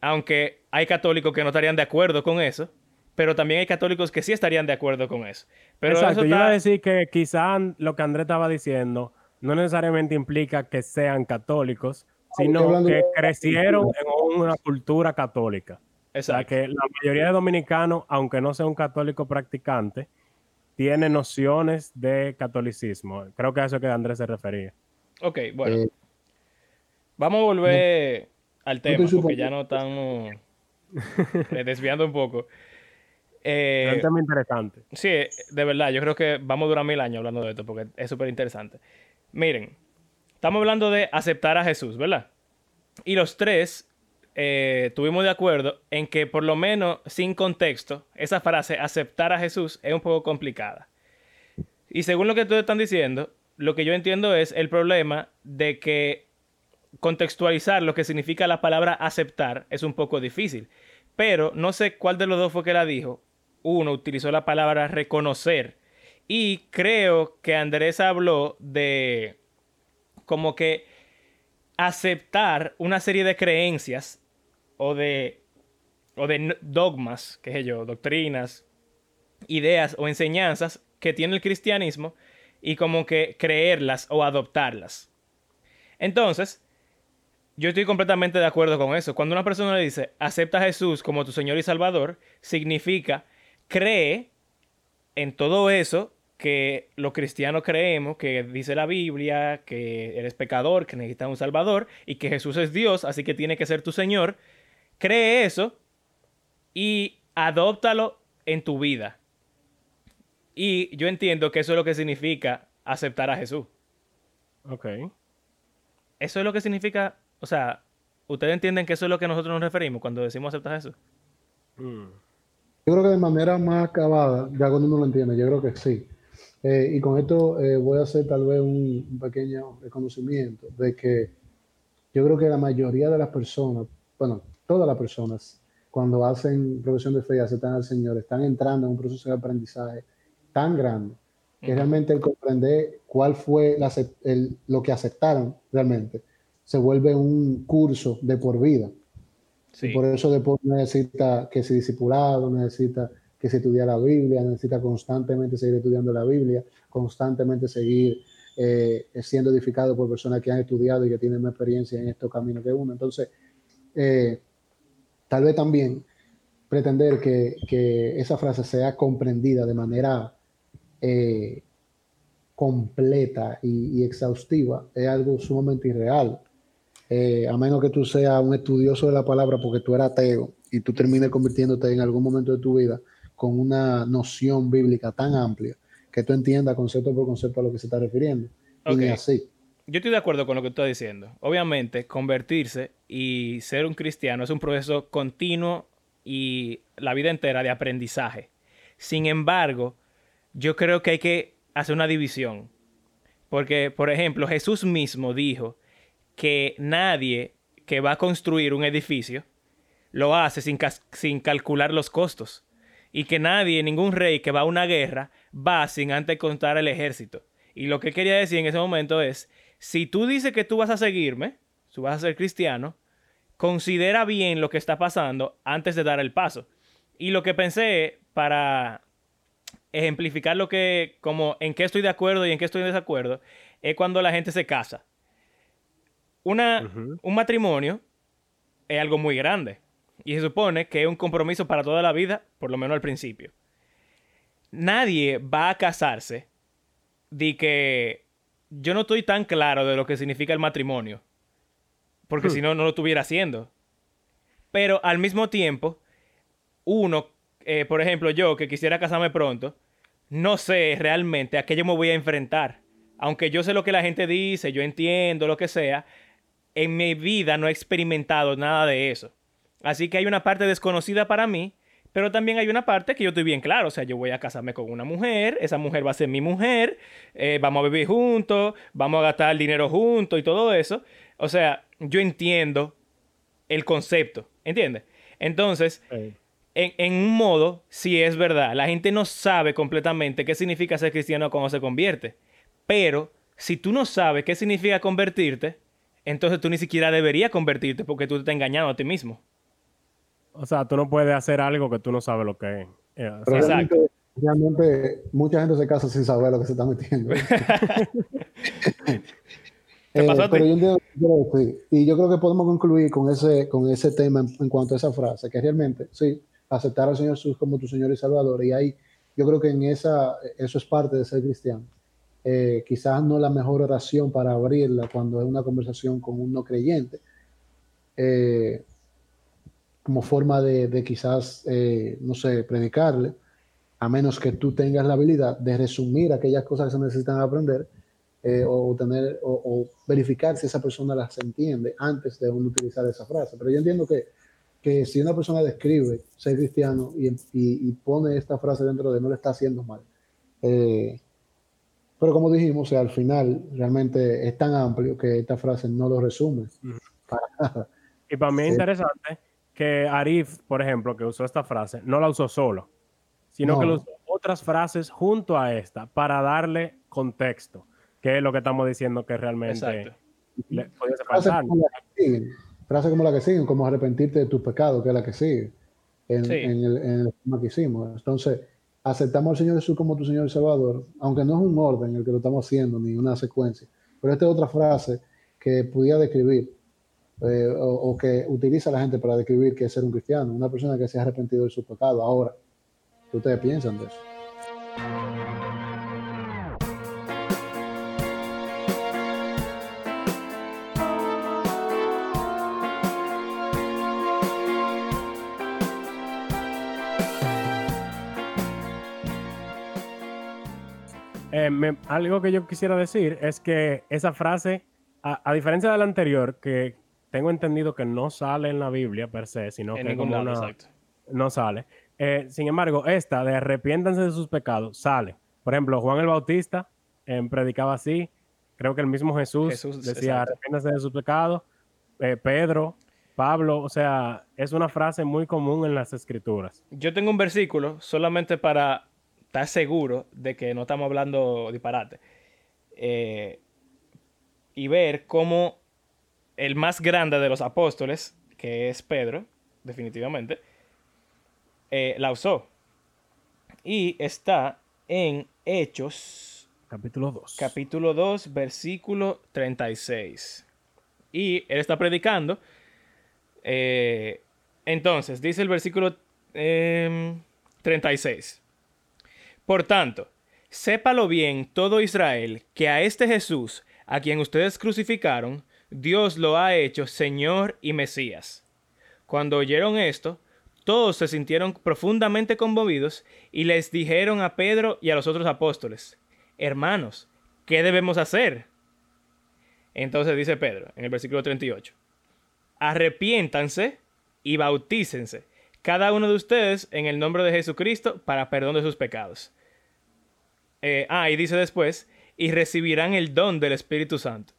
Aunque hay católicos que no estarían de acuerdo con eso, pero también hay católicos que sí estarían de acuerdo con eso. Pero Exacto, eso yo iba está- a decir que quizá lo que Andrés estaba diciendo no necesariamente implica que sean católicos, estoy sino que crecieron en una cultura católica. O sea, Exacto. que la mayoría de dominicanos, aunque no sea un católico practicante, tiene nociones de catolicismo. Creo que a eso es que Andrés se refería. Ok, bueno. Eh, Vamos a volver al tema, porque ya no estamos eh, desviando un poco. Eh, es un tema interesante. sí, de verdad, yo creo que vamos a durar mil años hablando de esto, porque es súper interesante. Miren, estamos hablando de aceptar a Jesús, ¿verdad? Y los tres eh, estuvimos de acuerdo en que por lo menos sin contexto, esa frase aceptar a Jesús es un poco complicada. Y según lo que ustedes están diciendo, lo que yo entiendo es el problema de que contextualizar lo que significa la palabra aceptar es un poco difícil. Pero no sé cuál de los dos fue que la dijo. Uno utilizó la palabra reconocer. Y creo que Andrés habló de como que aceptar una serie de creencias o de, o de dogmas, qué sé yo, doctrinas, ideas o enseñanzas que tiene el cristianismo y como que creerlas o adoptarlas. Entonces, yo estoy completamente de acuerdo con eso. Cuando una persona le dice, acepta a Jesús como tu Señor y Salvador, significa cree en todo eso que los cristianos creemos, que dice la Biblia, que eres pecador, que necesitas un Salvador y que Jesús es Dios, así que tiene que ser tu Señor. Cree eso y adóptalo en tu vida. Y yo entiendo que eso es lo que significa aceptar a Jesús. Ok. Eso es lo que significa, o sea, ustedes entienden que eso es lo que nosotros nos referimos cuando decimos aceptar a Jesús. Mm. Yo creo que de manera más acabada, ya cuando uno lo entiende, yo creo que sí. Eh, y con esto eh, voy a hacer tal vez un, un pequeño reconocimiento de que yo creo que la mayoría de las personas, bueno, todas las personas, cuando hacen profesión de fe y aceptan al Señor, están entrando en un proceso de aprendizaje tan grande que realmente el comprender cuál fue la el- lo que aceptaron realmente se vuelve un curso de por vida. Sí. Y por eso después necesita que se discipulado, necesita que se estudie la Biblia, necesita constantemente seguir estudiando la Biblia, constantemente seguir eh, siendo edificado por personas que han estudiado y que tienen más experiencia en estos caminos que uno. Entonces, eh, tal vez también pretender que, que esa frase sea comprendida de manera eh, completa y, y exhaustiva es algo sumamente irreal. Eh, a menos que tú seas un estudioso de la palabra porque tú eras ateo y tú termines convirtiéndote en algún momento de tu vida con una noción bíblica tan amplia que tú entiendas concepto por concepto a lo que se está refiriendo. Y así. Yo estoy de acuerdo con lo que tú estás diciendo. Obviamente, convertirse y ser un cristiano es un proceso continuo y la vida entera de aprendizaje. Sin embargo, yo creo que hay que hacer una división. Porque, por ejemplo, Jesús mismo dijo que nadie que va a construir un edificio lo hace sin, sin calcular los costos. Y que nadie, ningún rey que va a una guerra, va sin antes contar el ejército. Y lo que quería decir en ese momento es, si tú dices que tú vas a seguirme, tú vas a ser cristiano, considera bien lo que está pasando antes de dar el paso. Y lo que pensé para ejemplificar lo que, como en qué estoy de acuerdo y en qué estoy en desacuerdo, es cuando la gente se casa. Una. Un matrimonio es algo muy grande. Y se supone que es un compromiso para toda la vida, por lo menos al principio. Nadie va a casarse de que yo no estoy tan claro de lo que significa el matrimonio. Porque si no, no lo estuviera haciendo. Pero al mismo tiempo, uno, eh, por ejemplo, yo que quisiera casarme pronto, no sé realmente a qué yo me voy a enfrentar. Aunque yo sé lo que la gente dice, yo entiendo lo que sea, en mi vida no he experimentado nada de eso. Así que hay una parte desconocida para mí, pero también hay una parte que yo estoy bien claro. O sea, yo voy a casarme con una mujer, esa mujer va a ser mi mujer, eh, vamos a vivir juntos, vamos a gastar dinero juntos y todo eso. O sea, yo entiendo el concepto, ¿entiendes? Entonces, Sí. en, en un modo, sí es verdad, la gente no sabe completamente qué significa ser cristiano cuando se convierte. Pero si tú no sabes qué significa convertirte, entonces tú ni siquiera deberías convertirte porque tú te estás engañando a ti mismo. O sea, tú no puedes hacer algo que tú no sabes lo que es. Eh, sea, Exacto. realmente, realmente mucha gente se casa sin saber lo que se está metiendo. ¿Te Eh, pero yo entiendo. Y yo creo que podemos concluir con ese, con ese tema en, en cuanto a esa frase, que realmente, sí, aceptar al Señor Jesús como tu Señor y Salvador. Y ahí, yo creo que en esa, eso es parte de ser cristiano. Eh, quizás no la mejor oración para abrirla cuando es una conversación con un no creyente, eh, como forma de, de quizás, eh, no sé, predicarle, a menos que tú tengas la habilidad de resumir aquellas cosas que se necesitan aprender eh, o tener o, o verificar si esa persona las entiende antes de uno utilizar esa frase. Pero yo entiendo que, que si una persona describe ser cristiano y, y- y pone esta frase dentro de no le está haciendo mal. Eh, pero como dijimos, o sea, al final realmente es tan amplio que esta frase no lo resume. Para nada. y para mí es Sí. interesante que Arif, por ejemplo, que usó esta frase, no la usó solo, sino que No. lo usó otras frases junto a esta para darle contexto, que es lo que estamos diciendo que realmente le Frases como la que siguen, frases como la que siguen, como arrepentirte de tus pecados, que es la que sigue en, Sí. en el, en el tema que hicimos. Entonces, aceptamos al Señor Jesús como tu Señor y Salvador, aunque no es un orden el que lo estamos haciendo, ni una secuencia, pero esta es otra frase que pudiera describir eh, o, que utiliza la gente para describir que es ser un cristiano, una persona que se ha arrepentido de sus pecados. Ahora, ¿qué ustedes piensan de eso? Eh, algo que yo quisiera decir es que esa frase, a diferencia de la anterior, que tengo entendido que no sale en la Biblia per se, sino En que como lado, una- no sale. Eh, sin embargo, esta de arrepiéntanse de sus pecados sale. Por ejemplo, Juan el Bautista eh, predicaba así. Creo que el mismo Jesús, Jesús, decía exacto. arrepiéntanse de sus pecados. Eh, Pedro, Pablo, o sea, es una frase muy común en las escrituras. Yo tengo un versículo solamente para estar seguro de que no estamos hablando disparate. Y ver cómo el más grande de los apóstoles, que es Pedro, definitivamente, eh, la usó. Y está en Hechos, Capítulo 2. capítulo 2, versículo 36. Y él está predicando. eh, entonces, dice el versículo em, 36. Por tanto, sépalo bien todo Israel, que a este Jesús, a quien ustedes crucificaron, Dios lo ha hecho Señor y Mesías. Cuando oyeron esto, todos se sintieron profundamente conmovidos y les dijeron a Pedro y a los otros apóstoles, hermanos, ¿qué debemos hacer? Entonces dice Pedro en el versículo 38, arrepiéntanse y bautícense cada uno de ustedes en el nombre de Jesucristo para perdón de sus pecados. Eh, ah, y dice después, y recibirán el don del Espíritu Santo.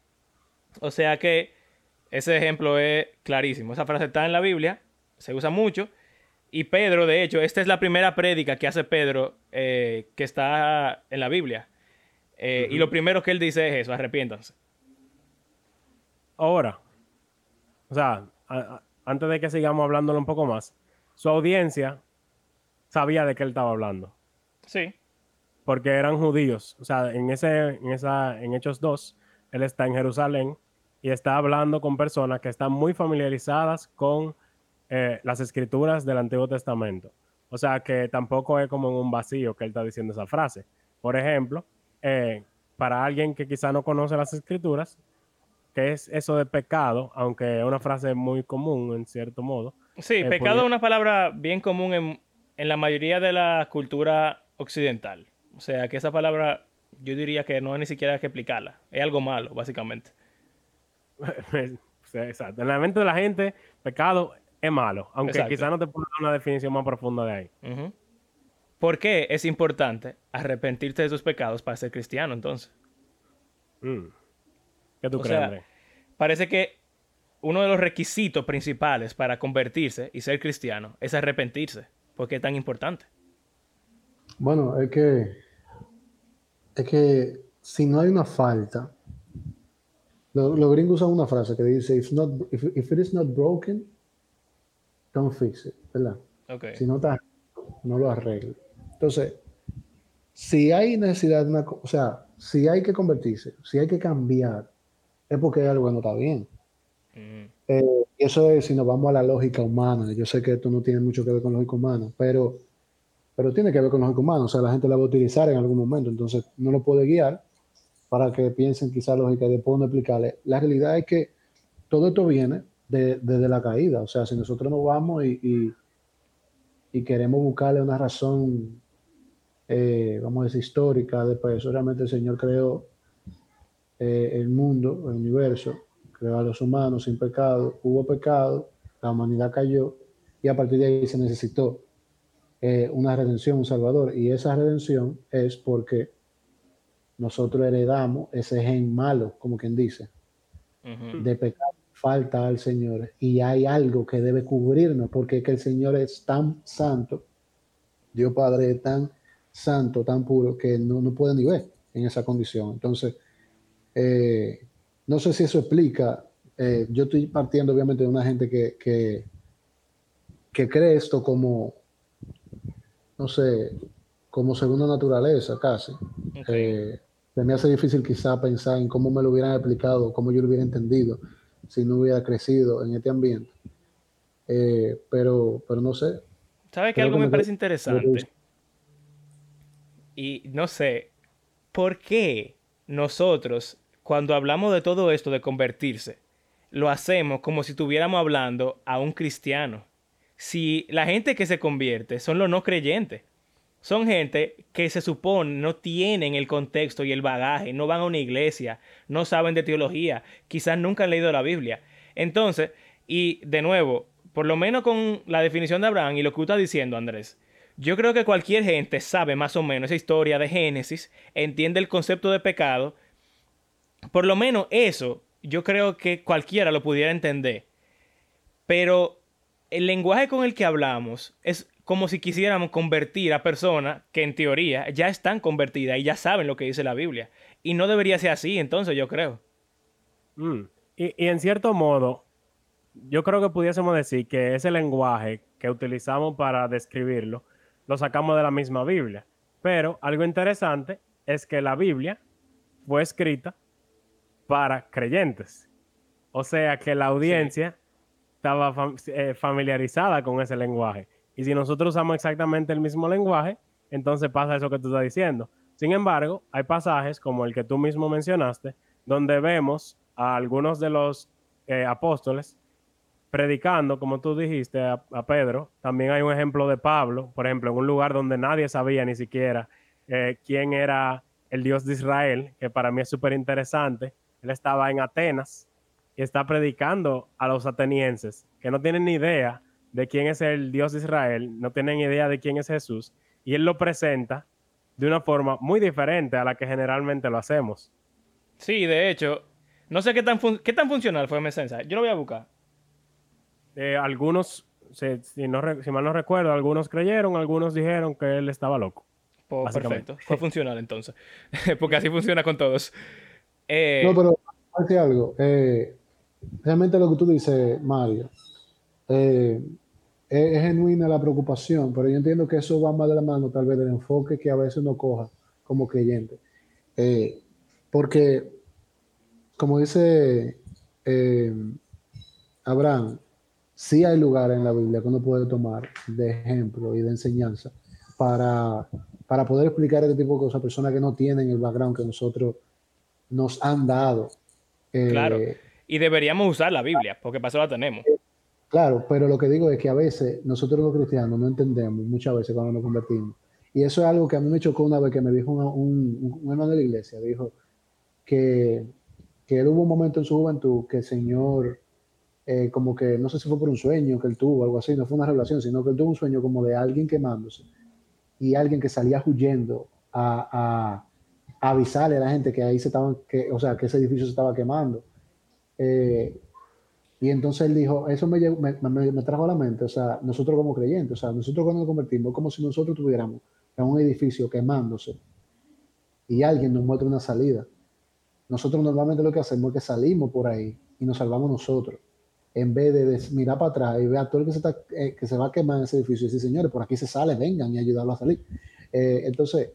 O sea que ese ejemplo es clarísimo. Esa frase está en la Biblia, se usa mucho. Y Pedro, de hecho, esta es la primera prédica que hace Pedro eh, que está en la Biblia. Eh, Y lo primero que él dice es eso, arrepiéntanse. Ahora, o sea, a- a- antes de que sigamos hablándolo un poco más, su audiencia sabía de qué él estaba hablando. Sí. porque eran judíos. O sea, en ese, en esa, en Hechos 2, él está en Jerusalén y está hablando con personas que están muy familiarizadas con eh, las escrituras del Antiguo Testamento. O sea que tampoco es como en un vacío que él está diciendo esa frase. Por ejemplo, eh, para alguien que quizá no conoce las escrituras, ¿qué es eso de pecado? Aunque es una frase muy común en cierto modo. Sí, Eh, pecado es una palabra bien común en, en la mayoría de la cultura occidental. O sea, que esa palabra yo diría que no hay ni siquiera que explicarla. Es algo malo, básicamente. Exacto. En la mente de la gente, pecado es malo, aunque Exacto. quizá no te ponga una definición más profunda de ahí. ¿Por qué es importante arrepentirte de tus pecados para ser cristiano entonces? Mm. ¿Qué tú O crees, sea? Parece que uno de los requisitos principales para convertirse y ser cristiano es arrepentirse. ¿Por qué es tan importante? Bueno, es que, es que si no hay una falta, lo- los gringos usan una frase que dice, if, not, if, if it is not broken, don't fix it, ¿verdad? Ok. Si no está, no lo arregle. Entonces, si hay necesidad de una, co- o sea, si hay que convertirse, si hay que cambiar, es porque algo no está bien. Mm. Eh, y eso es si nos vamos a la lógica humana. Yo sé que esto no tiene mucho que ver con lógica humana, pero, pero tiene que ver con lógica humana. O sea, la gente la va a utilizar en algún momento, entonces no lo puede guiar para que piensen quizá lógica y después no explicarle. La realidad es que todo esto viene de- desde la caída. O sea, si nosotros nos vamos y, y- queremos buscarle una razón, eh, vamos a decir, histórica, después realmente el Señor creó eh, el mundo, el universo, creó a los humanos sin pecado, hubo pecado, la humanidad cayó y a partir de ahí se necesitó eh, una redención, un salvador. Y esa redención es porque nosotros heredamos ese gen malo, como quien dice, Ujú. de pecado, falta al Señor. Y hay algo que debe cubrirnos, porque es que el Señor es tan santo, Dios Padre es tan santo, tan puro, que no, no puede ni ver en esa condición. Entonces, eh, no sé si eso explica. eh, yo estoy partiendo, obviamente, de una gente que, que, que cree esto como, no sé, como segunda naturaleza, casi. Eh, se me hace difícil quizá pensar en cómo me lo hubieran explicado, cómo yo lo hubiera entendido si no hubiera crecido en este ambiente. Eh, pero, pero no sé. ¿Sabes que algo que me me parece interesante? Y no sé, ¿por qué nosotros, cuando hablamos de todo esto de convertirse, lo hacemos como si estuviéramos hablando a un cristiano? Si la gente que se convierte son los no creyentes, son gente que se supone no tienen el contexto y el bagaje, no van a una iglesia, no saben de teología, quizás nunca han leído la Biblia. Entonces, y de nuevo, por lo menos con la definición de Abraham y lo que tú estás diciendo, Andrés, yo creo que cualquier gente sabe más o menos esa historia de Génesis, entiende el concepto de pecado. Por lo menos eso, yo creo que cualquiera lo pudiera entender. Pero el lenguaje con el que hablamos es como si quisiéramos convertir a personas que en teoría ya están convertidas y ya saben lo que dice la Biblia. Y no debería ser así, entonces yo creo. Mm. Y, y en cierto modo, yo creo que pudiésemos decir que ese lenguaje que utilizamos para describirlo, lo sacamos de la misma Biblia. Pero algo interesante es que la Biblia fue escrita para creyentes. O sea que la audiencia estaba fam- eh, familiarizada con ese lenguaje. Y si nosotros usamos exactamente el mismo lenguaje, entonces pasa eso que tú estás diciendo. Sin embargo, hay pasajes como el que tú mismo mencionaste, donde vemos a algunos de los eh, apóstoles predicando, como tú dijiste, a, Pedro. También hay un ejemplo de Pablo, por ejemplo, en un lugar donde nadie sabía ni siquiera eh, quién era el Dios de Israel, que para mí es súper interesante. Él estaba en Atenas y está predicando a los atenienses, que no tienen ni idea de quién es el Dios de Israel, no tienen idea de quién es Jesús, y él lo presenta de una forma muy diferente a la que generalmente lo hacemos. Sí, de hecho, no sé qué tan, fun- qué tan funcional fue mi mensaje. Yo lo voy a buscar. Eh, algunos, si, si no si mal no recuerdo, algunos creyeron, algunos dijeron que él estaba loco. Pues, perfecto. Fue funcional entonces. Porque así funciona con todos. Eh, No, pero hace algo. eh, realmente lo que tú dices, Mario, eh, es, genuina la preocupación, pero yo entiendo que eso va más de la mano tal vez del enfoque que a veces uno coja como creyente. Eh, porque, como dice eh, Abraham, sí hay lugar en la Biblia que uno puede tomar de ejemplo y de enseñanza para, para poder explicar este tipo de cosas a personas que no tienen el background que nosotros nos han dado. Eh, claro. Y deberíamos usar la Biblia, porque para eso la tenemos. Claro, pero lo que digo es que a veces nosotros los cristianos no entendemos muchas veces cuando nos convertimos. Y eso es algo que a mí me chocó una vez que me dijo un, un, hermano de la iglesia, dijo que, que él hubo un momento en su juventud que el Señor eh, como que, no sé si fue por un sueño que él tuvo, algo así, no fue una revelación, sino que él tuvo un sueño como de alguien quemándose y alguien que salía huyendo a, avisarle a la gente que ahí se estaban, que, o sea, que ese edificio se estaba quemando. Eh, y entonces él dijo, eso me, me, trajo a la mente, o sea, nosotros como creyentes, o sea, nosotros cuando nos convertimos, como si nosotros tuviéramos en un edificio quemándose y alguien nos muestra una salida. Nosotros normalmente lo que hacemos es que salimos por ahí y nos salvamos nosotros en vez de, mirar para atrás y ver a todo el que se, está, eh, que se va a quemar en ese edificio y decir, señores, por aquí se sale, vengan y ayudarlo a salir. Eh, entonces,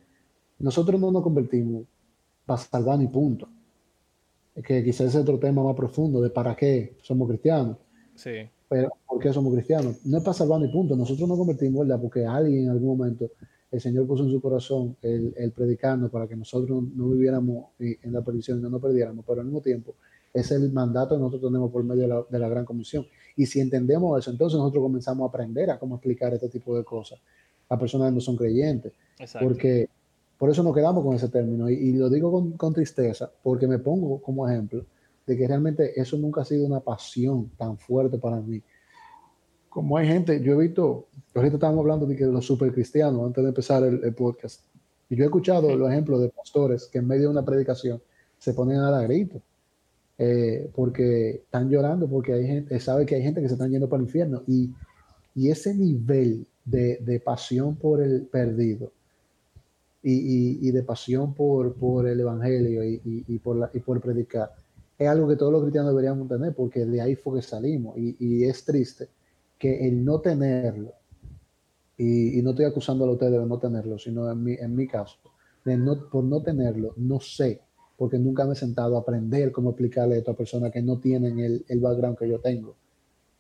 nosotros no nos convertimos para salvar ni punto. Que quizás es otro tema más profundo de para qué somos cristianos. Sí. Pero, ¿por qué somos cristianos? No es para salvar ni punto. Nosotros nos convertimos, ¿verdad? Porque alguien en algún momento, el Señor puso en su corazón el, el predicando para que nosotros no viviéramos en la perdición y no nos perdiéramos, pero al mismo tiempo es el mandato que nosotros tenemos por medio de la, Gran Comisión. Y si entendemos eso, entonces nosotros comenzamos a aprender a cómo explicar este tipo de cosas a personas que no son creyentes. Porque por eso nos quedamos con ese término. Y, lo digo con, tristeza, porque me pongo como ejemplo de que realmente eso nunca ha sido una pasión tan fuerte para mí. Como hay gente, yo he visto, ahorita estábamos hablando de que los super cristianos antes de empezar el, podcast, y yo he escuchado los ejemplos de pastores que en medio de una predicación se ponen a dar gritos eh, porque están llorando, porque hay gente, sabe que hay gente que se están yendo para el infierno. Y, y ese nivel de, de, pasión por el perdido y, y, de pasión por, por el evangelio y, por la, y por predicar es algo que todos los cristianos deberíamos tener, porque de ahí fue que salimos. Y, es triste que el no tenerlo, y, no estoy acusando a ustedes de no tenerlo, sino en mi, en mi caso, de no, por no tenerlo, no sé porque nunca me he sentado a aprender cómo explicarle esto a personas que no tienen el, el background que yo tengo,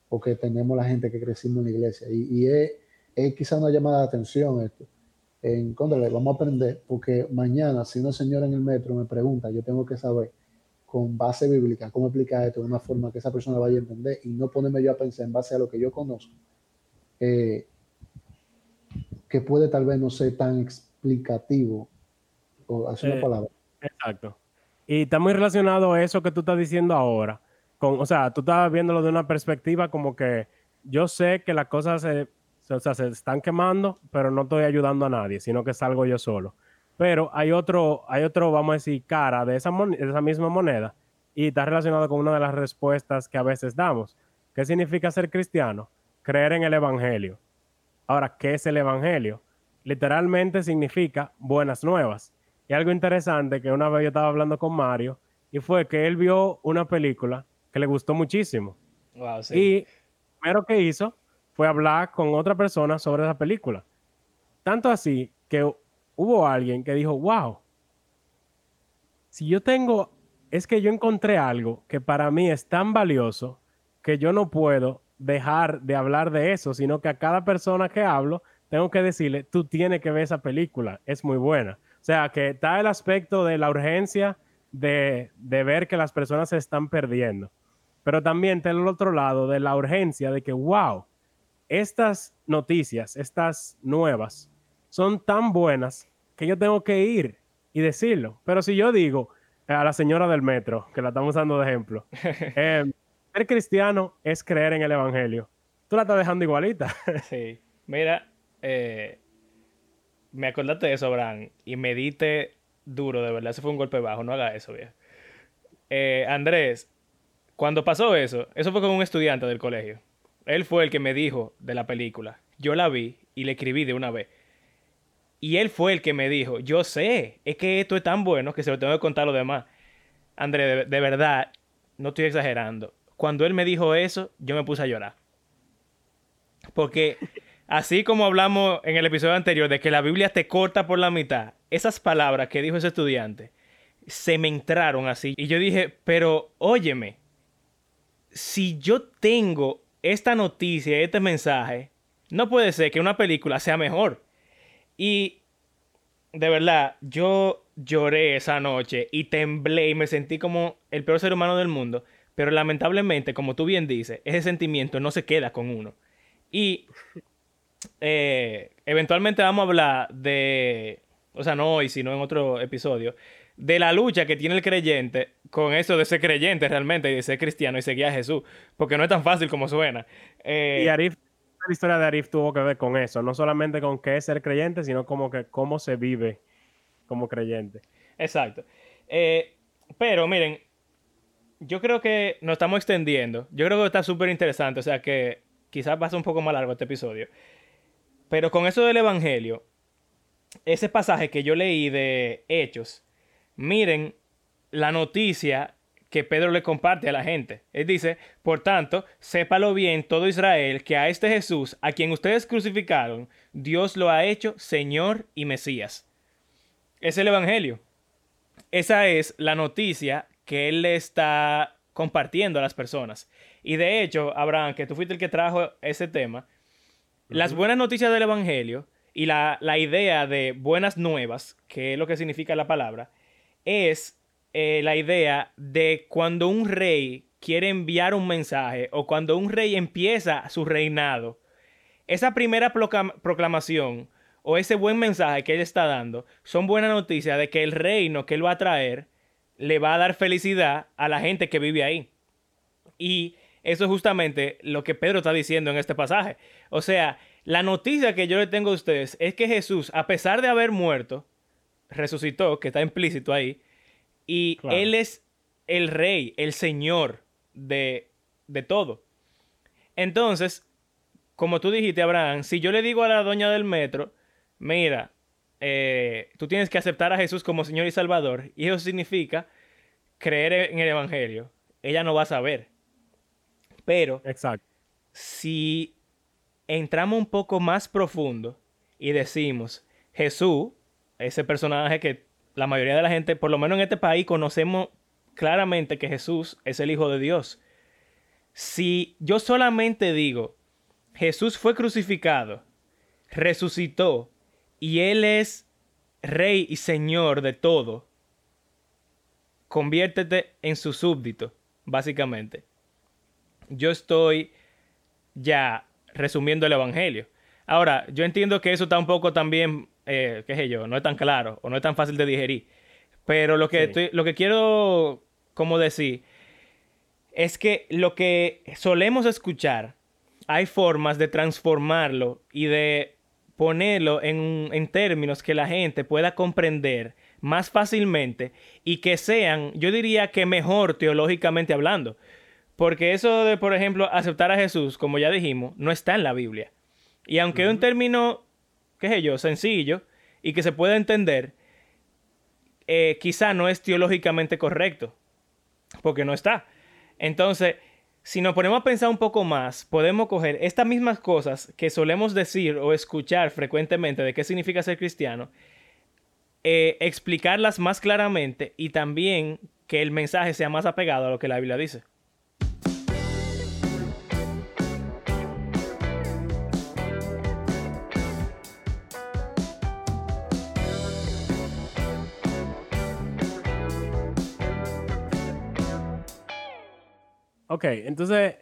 o que tenemos la gente que crecimos en la iglesia. Y, y es, es, quizá una llamada de atención esto. En contra, vamos a aprender, porque mañana, si una señora en el metro me pregunta, yo tengo que saber con base bíblica cómo explicar esto de una forma que esa persona vaya a entender y no ponerme yo a pensar en base a lo que yo conozco, eh, que puede tal vez no ser tan explicativo, o hacer una palabra. Exacto. Y está muy relacionado a eso que tú estás diciendo ahora. Con, o sea, tú estás viéndolo de una perspectiva como que yo sé que las cosas se, se están quemando, pero no estoy ayudando a nadie, sino que salgo yo solo. Pero hay otro, hay otro, vamos a decir, cara de esa, de esa misma moneda y está relacionado con una de las respuestas que a veces damos. ¿Qué significa ser cristiano? Creer en el Evangelio. Ahora, ¿qué es el Evangelio? Literalmente significa buenas nuevas. Y algo interesante que una vez yo estaba hablando con Mario y fue que él vio una película que le gustó muchísimo. Y primero que hizo fue hablar con otra persona sobre esa película. Tanto así que hubo alguien que dijo, wow, si yo tengo, es que yo encontré algo que para mí es tan valioso que yo no puedo dejar de hablar de eso, sino que a cada persona que hablo tengo que decirle, tú tienes que ver esa película, es muy buena. O sea, que está el aspecto de la urgencia de, ver que las personas se están perdiendo. Pero también está el otro lado de la urgencia de que, wow, estas noticias, estas nuevas, son tan buenas que yo tengo que ir y decirlo. Pero si yo digo a la señora del metro, que la estamos usando de ejemplo, eh, ser cristiano es creer en el Evangelio. Tú la estás dejando igualita. sí. Mira, eh, me acordaste de eso, Abraham, y me diste duro, de verdad. Ese fue un golpe bajo, no haga eso, viejo. Eh, Andrés, cuando pasó eso, eso fue con un estudiante del colegio. Él fue el que me dijo de la película. Yo la vi y le escribí de una vez. Y él fue el que me dijo, yo sé, es que esto es tan bueno que se lo tengo que contar a los demás. Andrés, de verdad, no estoy exagerando. Cuando él me dijo eso, yo me puse a llorar. Porque Así como hablamos en el episodio anterior de que la Biblia te corta por la mitad, esas palabras que dijo ese estudiante se me entraron así. Y yo dije, pero óyeme, si yo tengo esta noticia, este mensaje, no puede ser que una película sea mejor. Y de verdad, yo lloré esa noche y temblé y me sentí como el peor ser humano del mundo. Pero lamentablemente, como tú bien dices, ese sentimiento no se queda con uno. Y eh, eventualmente vamos a hablar de, o sea, no hoy, sino en otro episodio, de la lucha que tiene el creyente con eso de ser creyente realmente y de ser cristiano y seguir a Jesús, porque no es tan fácil como suena. Eh, y Arif, la historia de Arif tuvo que ver con eso, no solamente con qué es ser creyente, sino como que cómo se vive como creyente. Exacto. Eh, pero miren, yo creo que nos estamos extendiendo. Yo creo que está súper interesante, o sea que quizás va a ser un poco más largo este episodio. Pero con eso del Evangelio, ese pasaje que yo leí de Hechos, miren la noticia que Pedro le comparte a la gente. Él dice, por tanto, sépalo bien todo Israel que a este Jesús, a quien ustedes crucificaron, Dios lo ha hecho Señor y Mesías. Es el Evangelio. Esa es la noticia que él le está compartiendo a las personas. Y de hecho, Abraham, que tú fuiste el que trajo ese tema, las buenas noticias del Evangelio y la, la idea de buenas nuevas, que es lo que significa la palabra, es eh, la idea de cuando un rey quiere enviar un mensaje o cuando un rey empieza su reinado, esa primera proclamación o ese buen mensaje que él está dando son buenas noticias de que el reino que él va a traer le va a dar felicidad a la gente que vive ahí. Y eso es justamente lo que Pedro está diciendo en este pasaje. O sea, la noticia que yo le tengo a ustedes es que Jesús, a pesar de haber muerto, resucitó, que está implícito ahí, y Él es el rey, el señor de, de todo. Entonces, como tú dijiste, Abraham, si yo le digo a la doña del metro, mira, eh, tú tienes que aceptar a Jesús como Señor y Salvador, y eso significa creer en el Evangelio, ella no va a saber. Pero, Exacto. si entramos un poco más profundo y decimos, Jesús, ese personaje que la mayoría de la gente, por lo menos en este país, conocemos claramente que Jesús es el Hijo de Dios. Si yo solamente digo, Jesús fue crucificado, resucitó y Él es Rey y Señor de todo, conviértete en su súbdito, básicamente. Yo estoy ya resumiendo el Evangelio. Ahora, yo entiendo que eso está un poco también eh, qué sé yo, no es tan claro o no es tan fácil de digerir. Pero lo que, estoy, lo que quiero como decir es que lo que solemos escuchar, hay formas de transformarlo y de ponerlo en, en términos que la gente pueda comprender más fácilmente y que sean, yo diría que mejor teológicamente hablando. Porque eso de, por ejemplo, aceptar a Jesús, como ya dijimos, no está en la Biblia. Y aunque es un término qué sé yo, sencillo y que se pueda entender, eh, quizá no es teológicamente correcto, porque no está. Entonces, si nos ponemos a pensar un poco más, podemos coger estas mismas cosas que solemos decir o escuchar frecuentemente de qué significa ser cristiano, eh, explicarlas más claramente y también que el mensaje sea más apegado a lo que la Biblia dice. Ok, entonces,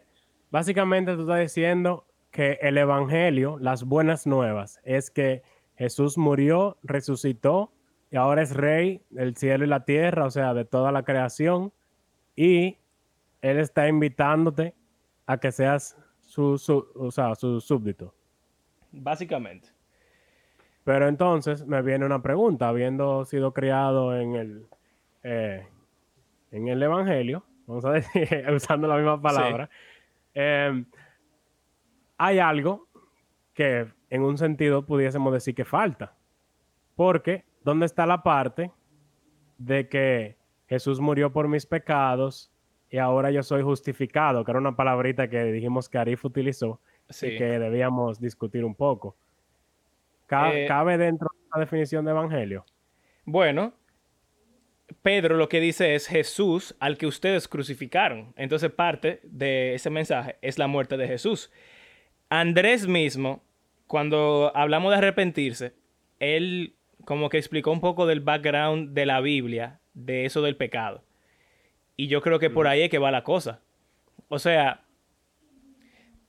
básicamente tú estás diciendo que el Evangelio, las buenas nuevas, es que Jesús murió, resucitó y ahora es rey del cielo y la tierra, o sea, de toda la creación. Y Él está invitándote a que seas su, su súbdito. Básicamente. Pero entonces me viene una pregunta, habiendo sido criado en el, eh, en el Evangelio, vamos a decir, usando la misma palabra, em, hay algo que en un sentido pudiésemos decir que falta. Porque, ¿dónde está la parte de que Jesús murió por mis pecados y ahora yo soy justificado? Que era una palabrita que dijimos que Arif utilizó y que debíamos discutir un poco. Eh, ¿Cabe dentro de la definición de evangelio? Bueno, Pedro lo que dice es Jesús al que ustedes crucificaron. Entonces parte de ese mensaje es la muerte de Jesús. Andrés mismo, cuando hablamos de arrepentirse, él como que explicó un poco del background de la Biblia, de eso del pecado. Y yo creo que por ahí es que va la cosa. O sea,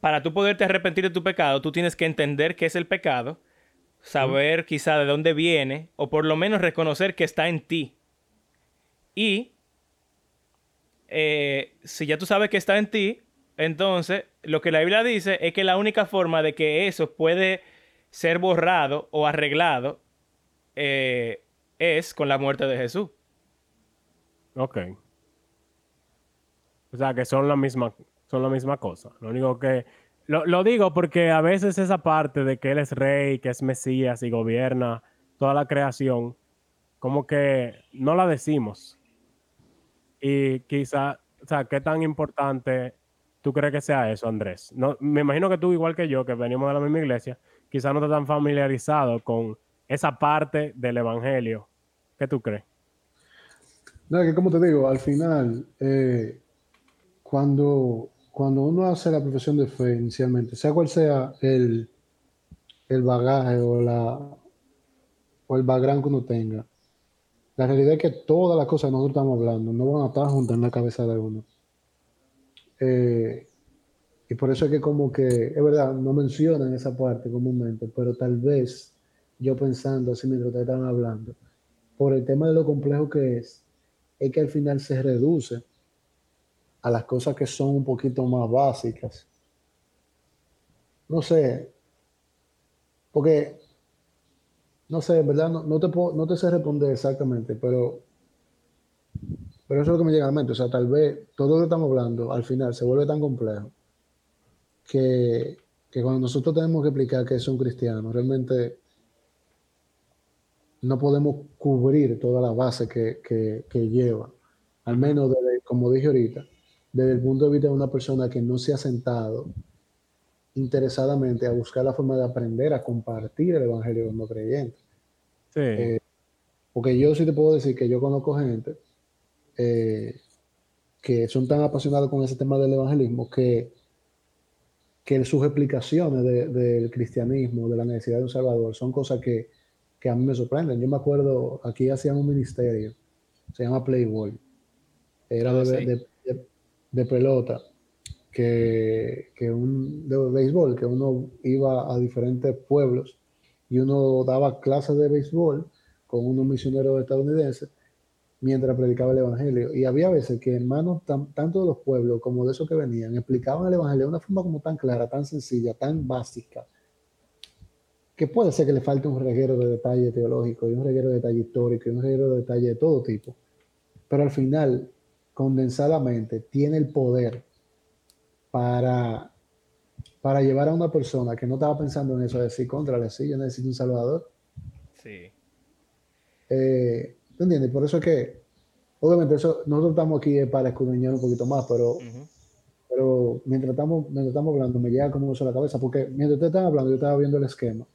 para tú poderte arrepentir de tu pecado, tú tienes que entender qué es el pecado, saber quizá de dónde viene, o por lo menos reconocer que está en ti. Y eh, si ya tú sabes que está en ti, entonces lo que la Biblia dice es que la única forma de que eso puede ser borrado o arreglado eh, es con la muerte de Jesús. Ok. O sea, que son la misma, son la misma cosa. Lo único que... Lo, lo digo porque a veces esa parte de que Él es rey, que es Mesías y gobierna toda la creación, como que no la decimos. Y quizá, o sea, ¿qué tan importante tú crees que sea eso, Andrés? No, me imagino que tú, igual que yo, que venimos de la misma iglesia, quizá no estás tan familiarizado con esa parte del Evangelio. ¿Qué tú crees? No, que como te digo, al final, eh, cuando, cuando uno hace la profesión de fe inicialmente, sea cual sea el, el bagaje o, la, o el background que uno tenga, la realidad es que todas las cosas que nosotros estamos hablando no van a estar juntas en la cabeza de uno. Eh, y por eso es que como que, es verdad, no mencionan esa parte comúnmente, pero tal vez yo pensando así mientras ustedes estaban hablando, por el tema de lo complejo que es, es que al final se reduce a las cosas que son un poquito más básicas. No sé, porque, no sé, en verdad, no, no te, puedo, no te sé responder exactamente, pero, pero eso es lo que me llega a la mente. O sea, tal vez todo lo que estamos hablando al final se vuelve tan complejo que, que cuando nosotros tenemos que explicar que es un cristiano, realmente no podemos cubrir toda la base que, que, que lleva. Al menos, desde, como dije ahorita, desde el punto de vista de una persona que no se ha sentado interesadamente a buscar la forma de aprender a compartir el evangelio con los creyentes. Sí. Eh, porque yo sí te puedo decir que yo conozco gente eh, que son tan apasionados con ese tema del evangelismo que, que sus explicaciones de- del cristianismo, de la necesidad de un salvador, son cosas que, que a mí me sorprenden. Yo me acuerdo, aquí hacían un ministerio, se llama Playboy, era de, sí. de- de- de pelota, que, que un, de béisbol, que uno iba a diferentes pueblos y uno daba clases de béisbol con unos misioneros estadounidenses mientras predicaba el evangelio. Y había veces que hermanos, tan- tanto de los pueblos como de esos que venían, explicaban el evangelio de una forma como tan clara, tan sencilla, tan básica, que puede ser que le falte un reguero de detalle teológico y un reguero de detalle histórico y un reguero de detalle de todo tipo. Pero al final, condensadamente, tiene el poder para, para llevar a una persona que no estaba pensando en eso, a decir, contra, sí, yo necesito un salvador. Sí. Eh, ¿Tú entiendes? Por eso es que, obviamente, eso, nosotros estamos aquí eh, para escudriñar un poquito más, pero, pero mientras, estamos, mientras estamos hablando, me llega como eso a la cabeza, porque mientras ustedes estaban hablando, yo estaba viendo el esquema.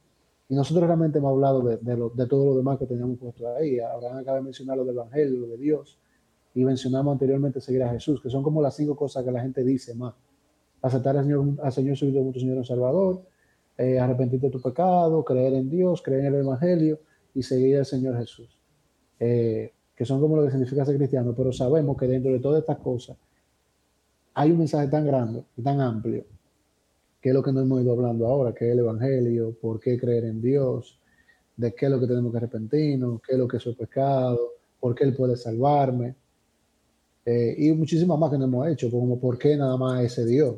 Y nosotros realmente hemos hablado de, de, lo- de todo lo demás que teníamos puesto ahí. Abraham acaba de mencionar lo del Evangelio, lo de Dios. Y mencionamos anteriormente seguir a Jesús, que son como las cinco cosas que la gente dice más. Aceptar al Señor, al Señor su como tu Señor Salvador, eh, arrepentirte de tu pecado, creer en Dios, creer en el Evangelio y seguir al Señor Jesús. Eh, que son como lo que significa ser cristiano, pero sabemos que dentro de todas estas cosas hay un mensaje tan grande y tan amplio, que es lo que nos hemos ido hablando ahora, que es el Evangelio, por qué creer en Dios, de qué es lo que tenemos que arrepentirnos, qué es lo que es el pecado, por qué Él puede salvarme, eh, y muchísimas más que no hemos hecho, como por qué nada más ese Dios.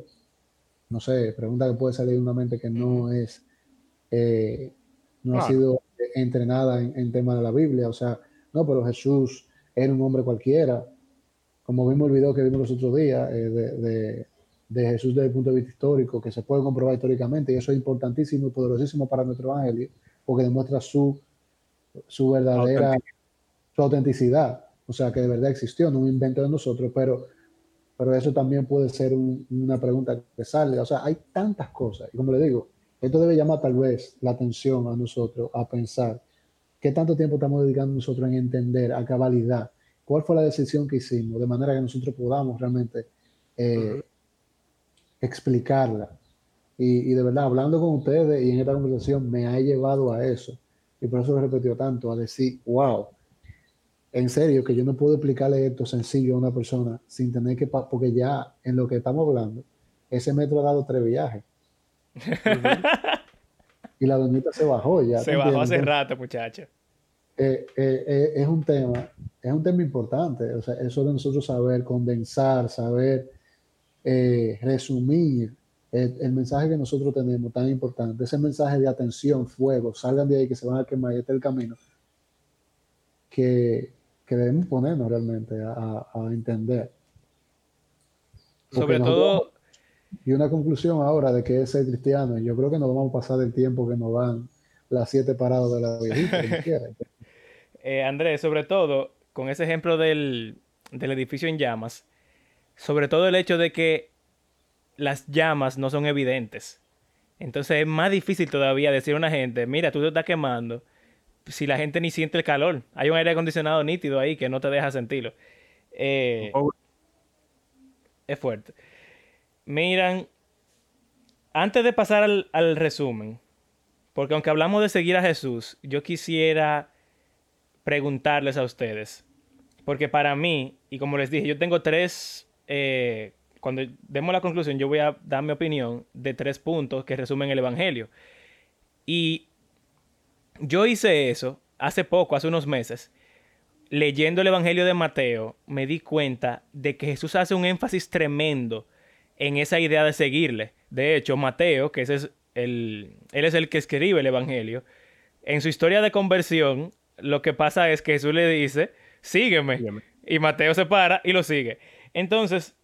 No sé, pregunta que puede salir de una mente que no es, eh, no ha sido entrenada en, en tema de la Biblia, o sea, no, pero Jesús era un hombre cualquiera, como vimos el video que vimos los otros días eh, de, de- de Jesús desde el punto de vista histórico, que se puede comprobar históricamente, y eso es importantísimo y poderosísimo para nuestro evangelio, porque demuestra su, su verdadera, su autenticidad, o sea, que de verdad existió, no un invento de nosotros, pero, pero eso también puede ser un- una pregunta que sale, o sea, hay tantas cosas, y como le digo, esto debe llamar tal vez la atención a nosotros, a pensar qué tanto tiempo estamos dedicando nosotros en entender a cabalidad cuál fue la decisión que hicimos, de manera que nosotros podamos realmente eh, explicarla. Y, y, de verdad, hablando con ustedes y en esta conversación me ha llevado a eso. Y por eso lo repetido tanto, a decir, wow, en serio, que yo no puedo explicarle esto sencillo a una persona sin tener que, porque ya en lo que estamos hablando, ese metro ha dado tres viajes. y la doñita se bajó ya. Se bajó hace rato, muchacho. Eh, eh, eh, es un tema, es un tema importante. O sea, eso de nosotros saber condensar, saber resumir el, mensaje que nosotros tenemos tan importante, ese mensaje de atención, fuego, salgan de ahí que se van a quemar, este es el camino, que, que debemos ponernos realmente a, a entender. Sobre todo, y una conclusión ahora de que es ser cristiano, yo creo que no vamos a pasar el tiempo que nos dan las siete paradas de la viejita. eh, Andrés, sobre todo, con ese ejemplo del, del edificio en llamas, sobre todo el hecho de que las llamas no son evidentes. Entonces es más difícil todavía decir a una gente, mira, tú te estás quemando, si la gente ni siente el calor. Hay un aire acondicionado nítido ahí que no te deja sentirlo. Eh, es fuerte. Miran, antes de pasar al, resumen, porque aunque hablamos de seguir a Jesús, yo quisiera preguntarles a ustedes, porque para mí, y como les dije, yo tengo tres, eh, cuando demos la conclusión, yo voy a dar mi opinión de tres puntos que resumen el Evangelio. Y yo hice eso hace poco, hace unos meses, leyendo el Evangelio de Mateo, me di cuenta de que Jesús hace un énfasis tremendo en esa idea de seguirle. De hecho, Mateo, que ese es el, él es el que escribe el Evangelio, en su historia de conversión, lo que pasa es que Jesús le dice, sígueme. Y Mateo se para y lo sigue. Entonces,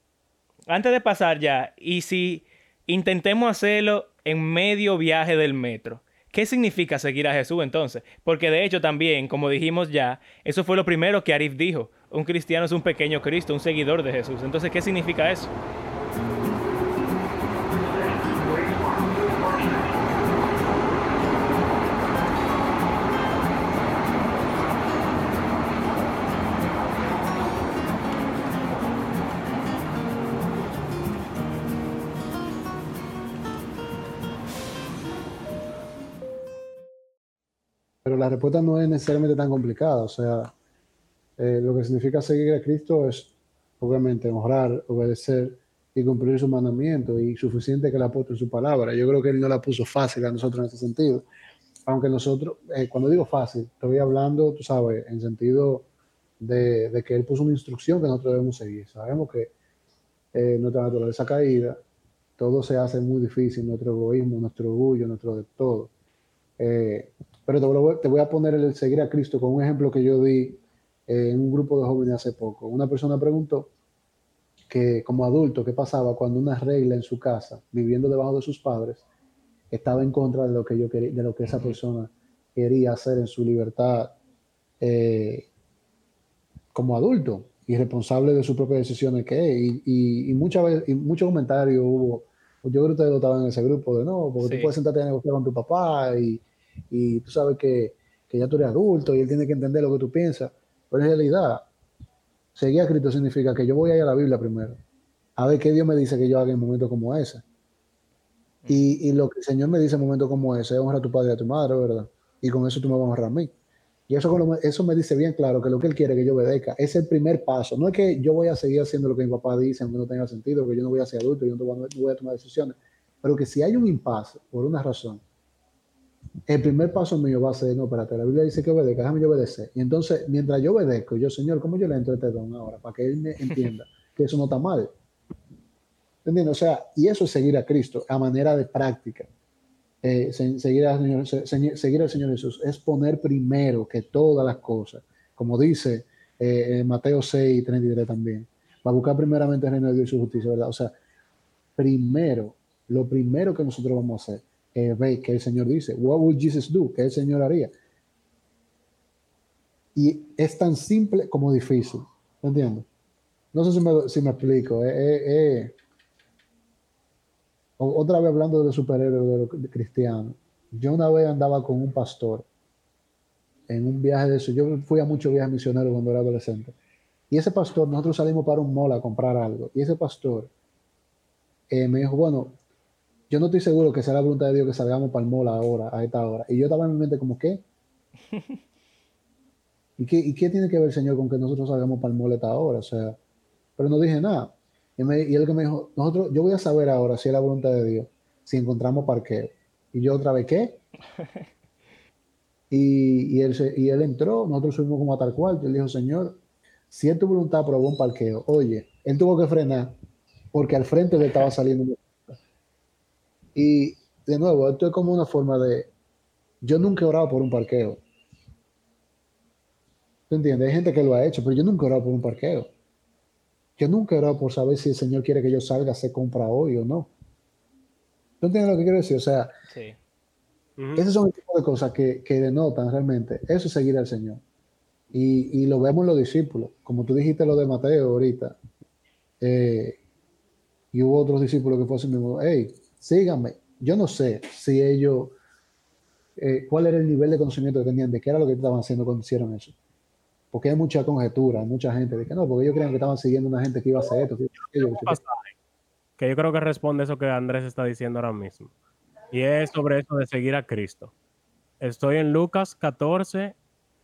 antes de pasar ya, y si intentemos hacerlo en medio viaje del metro, ¿qué significa seguir a Jesús entonces? Porque de hecho también, como dijimos ya, eso fue lo primero que Arif dijo. Un cristiano es un pequeño Cristo, un seguidor de Jesús. Entonces, ¿qué significa eso? La respuesta no es necesariamente tan complicada. O sea, eh, lo que significa seguir a Cristo es, obviamente, honrar, obedecer y cumplir su mandamiento y suficiente que le aporte su palabra. Yo creo que él no la puso fácil a nosotros en ese sentido. Aunque nosotros, eh, cuando digo fácil, estoy hablando, tú sabes, en sentido de, que él puso una instrucción que nosotros debemos seguir. Sabemos que eh, nuestra naturaleza caída, todo se hace muy difícil, nuestro egoísmo, nuestro orgullo, nuestro de todo. Pero te voy, te voy, a poner el seguir a Cristo con un ejemplo que yo di eh, en un grupo de jóvenes hace poco. Una persona preguntó que como adulto, ¿qué pasaba cuando una regla en su casa, viviendo debajo de sus padres, estaba en contra de lo que, yo quería, de lo que esa persona quería hacer en su libertad eh, como adulto y responsable de sus propias decisiones que es? Y, y, muchas veces, y muchos comentarios hubo, yo creo que ustedes estaban en ese grupo de no, porque tú puedes sentarte a negociar con tu papá y, y tú sabes que, que ya tú eres adulto y él tiene que entender lo que tú piensas, pero en realidad Seguir a Cristo significa que yo voy a ir a la Biblia primero, a ver qué Dios me dice que yo haga en momentos como ese. Y, y, lo que el Señor me dice en momentos como ese es honra a tu padre y a tu madre, ¿verdad? Y con eso tú me vas a honrar a mí. Y eso, eso me dice bien claro que lo que Él quiere que yo obedezca es el primer paso. No es que yo voy a seguir haciendo lo que mi papá dice, aunque no tenga sentido, que yo no voy a ser adulto, yo no voy a tomar decisiones. Pero que si hay un impasse, por una razón, el primer paso mío va a ser, no, espérate, la Biblia dice que obedezca, déjame yo obedecer. Y entonces, mientras yo obedezco, yo, Señor, ¿cómo yo le entro a este don ahora? Para que Él me entienda que eso no está mal. ¿Entiendes? O sea, y eso es seguir a Cristo a manera de práctica. Eh, seguir, al Señor, seguir al Señor Jesús es poner primero que todas las cosas, como dice eh, Mateo 6, 33 también, va a buscar primeramente el reino de Dios y su justicia, ¿verdad? O sea, primero, lo primero que nosotros vamos a hacer eh, ve que el Señor dice, what would Jesus do? ¿Qué el Señor haría? Y es tan simple como difícil, ¿entiendes? No sé si me, si me explico. Eh, eh, eh. Otra vez hablando de los superhéroes de los cristianos. Yo una vez andaba con un pastor en un viaje de eso. Yo fui a muchos viajes misioneros cuando era adolescente. Y ese pastor, nosotros salimos para un mall a comprar algo. Y ese pastor eh, me dijo, bueno, yo no estoy seguro que sea la voluntad de Dios que salgamos para el mall ahora, a esta hora. Y yo estaba en mi mente como, ¿qué? ¿Y qué, ¿Y qué tiene que ver el Señor con que nosotros salgamos para el mall a esta hora? O sea, pero no dije nada. Y, me, y él que me dijo, nosotros, yo voy a saber ahora si es la voluntad de Dios, si encontramos parqueo. Y yo otra vez, ¿qué? Y, y, él, y él entró, nosotros subimos como a tal cuarto, y él dijo, Señor, si es tu voluntad, probó un parqueo. Oye, él tuvo que frenar porque al frente le estaba saliendo. Y de nuevo, esto es como una forma de, yo nunca he orado por un parqueo. ¿Tú entiendes? Hay gente que lo ha hecho, pero yo nunca he orado por un parqueo. Yo nunca he orado por saber si el Señor quiere que yo salga, se compra hoy o no. ¿Tú entiendes lo que quiero decir? O sea, Sí. Esos son el tipo de cosas que, que denotan realmente. Eso es seguir al Señor. Y, y lo vemos en los discípulos. Como tú dijiste lo de Mateo ahorita. eh, y hubo otros discípulos que fue así mismo. Hey, síganme. Yo no sé si ellos, eh, cuál era el nivel de conocimiento que tenían de qué era lo que estaban haciendo cuando hicieron eso. Porque hay mucha conjetura, hay mucha gente de que no, porque ellos creían que estaban siguiendo una gente que iba a hacer esto. que que yo creo que responde eso que Andrés está diciendo ahora mismo. Y es sobre eso de seguir a Cristo. Estoy en Lucas 14,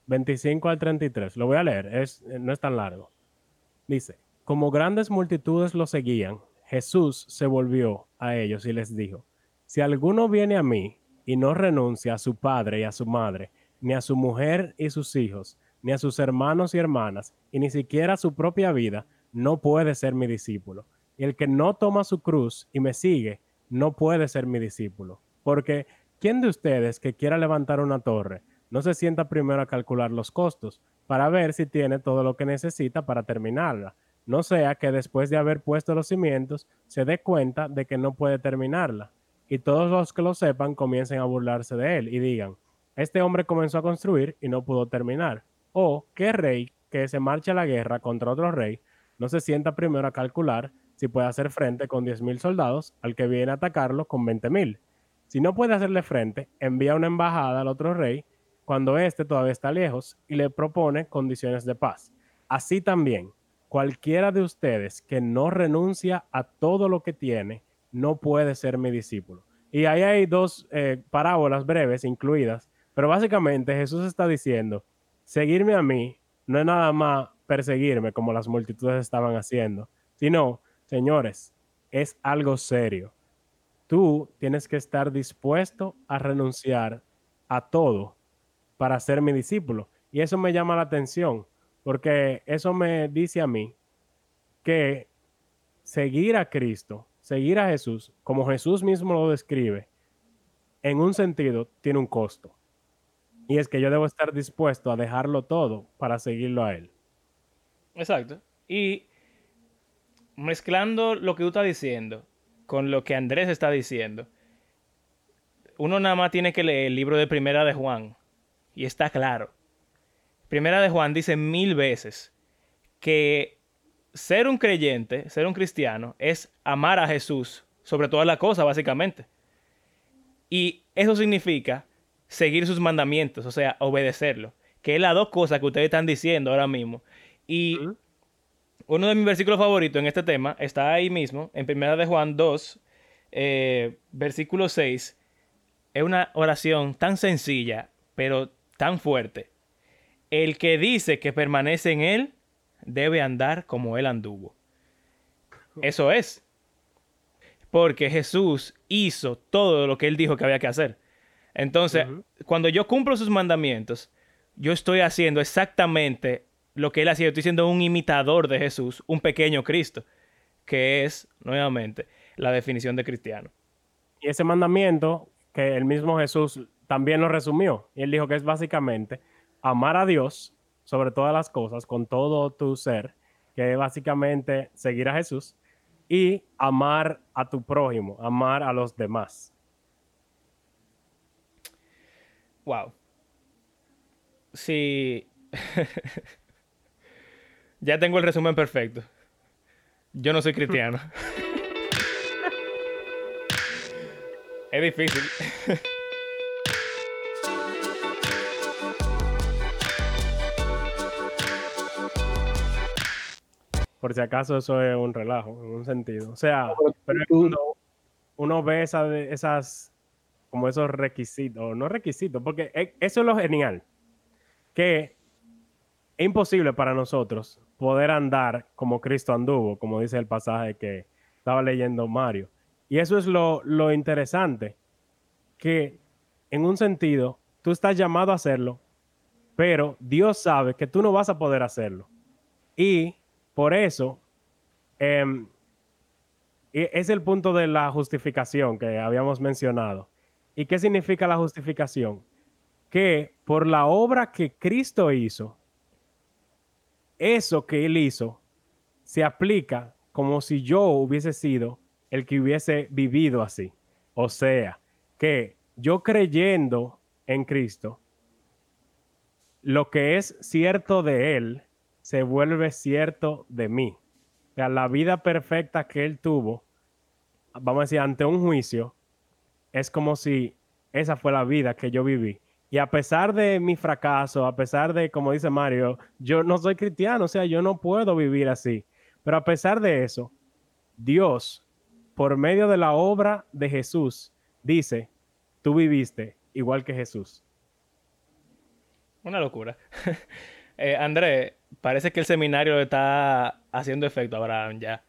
25 al 33. Lo voy a leer, es, no es tan largo. Dice, como grandes multitudes lo seguían, Jesús se volvió a ellos y les dijo, si alguno viene a mí y no renuncia a su padre y a su madre, ni a su mujer y sus hijos, ni a sus hermanos y hermanas, y ni siquiera a su propia vida, no puede ser mi discípulo. Y el que no toma su cruz y me sigue, no puede ser mi discípulo. Porque, ¿quién de ustedes que quiera levantar una torre no se sienta primero a calcular los costos para ver si tiene todo lo que necesita para terminarla? No sea que después de haber puesto los cimientos se dé cuenta de que no puede terminarla. Y todos los que lo sepan comiencen a burlarse de él y digan, este hombre comenzó a construir y no pudo terminar. O, ¿qué rey que se marcha a la guerra contra otro rey no se sienta primero a calcular si puede hacer frente con 10.000 soldados al que viene a atacarlo con 20.000? Si no puede hacerle frente, envía una embajada al otro rey cuando éste todavía está lejos y le propone condiciones de paz. Así también, cualquiera de ustedes que no renuncia a todo lo que tiene, no puede ser mi discípulo. Y ahí hay dos eh, parábolas breves incluidas, pero básicamente Jesús está diciendo, seguirme a mí no es nada más perseguirme como las multitudes estaban haciendo, sino, señores, es algo serio. Tú tienes que estar dispuesto a renunciar a todo para ser mi discípulo. Y eso me llama la atención, porque eso me dice a mí que seguir a Cristo, seguir a Jesús, como Jesús mismo lo describe, en un sentido tiene un costo. Y es que yo debo estar dispuesto a dejarlo todo para seguirlo a Él. Exacto. Y mezclando lo que tú estás diciendo con lo que Andrés está diciendo, uno nada más tiene que leer el libro de Primera de Juan y está claro. Primera de Juan dice mil veces que ser un creyente, ser un cristiano, es amar a Jesús sobre todas las cosas, básicamente. Y eso significa seguir sus mandamientos, o sea, obedecerlo. Que es las dos cosas que ustedes están diciendo ahora mismo. Y uno de mis versículos favoritos en este tema está ahí mismo, en Primera de Juan 2, eh, versículo 6. Es una oración tan sencilla, pero tan fuerte. El que dice que permanece en él, debe andar como él anduvo. Eso es. Porque Jesús hizo todo lo que él dijo que había que hacer. Entonces, cuando yo cumplo sus mandamientos, yo estoy haciendo exactamente lo que él hacía. Yo estoy siendo un imitador de Jesús, un pequeño Cristo, que es, nuevamente, la definición de cristiano. Y ese mandamiento que el mismo Jesús también lo resumió. Y él dijo que es básicamente amar a Dios sobre todas las cosas, con todo tu ser, que es básicamente seguir a Jesús, y amar a tu prójimo, amar a los demás. Wow. Sí. ya tengo el resumen perfecto. Yo no soy cristiano. es difícil. Por si acaso eso es un relajo, en un sentido. O sea, pero cuando uno ve esa- esas, como esos requisitos, no requisitos, porque e- eso es lo genial, que es imposible para nosotros poder andar como Cristo anduvo, como dice el pasaje que estaba leyendo Mario. Y eso es lo, lo interesante, que en un sentido tú estás llamado a hacerlo, pero Dios sabe que tú no vas a poder hacerlo. Y por eso em, es el punto de la justificación que habíamos mencionado. ¿Y qué significa la justificación? Que por la obra que Cristo hizo, eso que Él hizo se aplica como si yo hubiese sido el que hubiese vivido así. O sea, que yo creyendo en Cristo, lo que es cierto de Él se vuelve cierto de mí. O sea, la vida perfecta que Él tuvo, vamos a decir, ante un juicio, es como si esa fue la vida que yo viví. Y a pesar de mi fracaso, a pesar de, como dice Mario, yo no soy cristiano, o sea, yo no puedo vivir así. Pero a pesar de eso, Dios, por medio de la obra de Jesús, dice, tú viviste igual que Jesús. Una locura. Eh, parece que el seminario le está haciendo efecto a Abraham ya.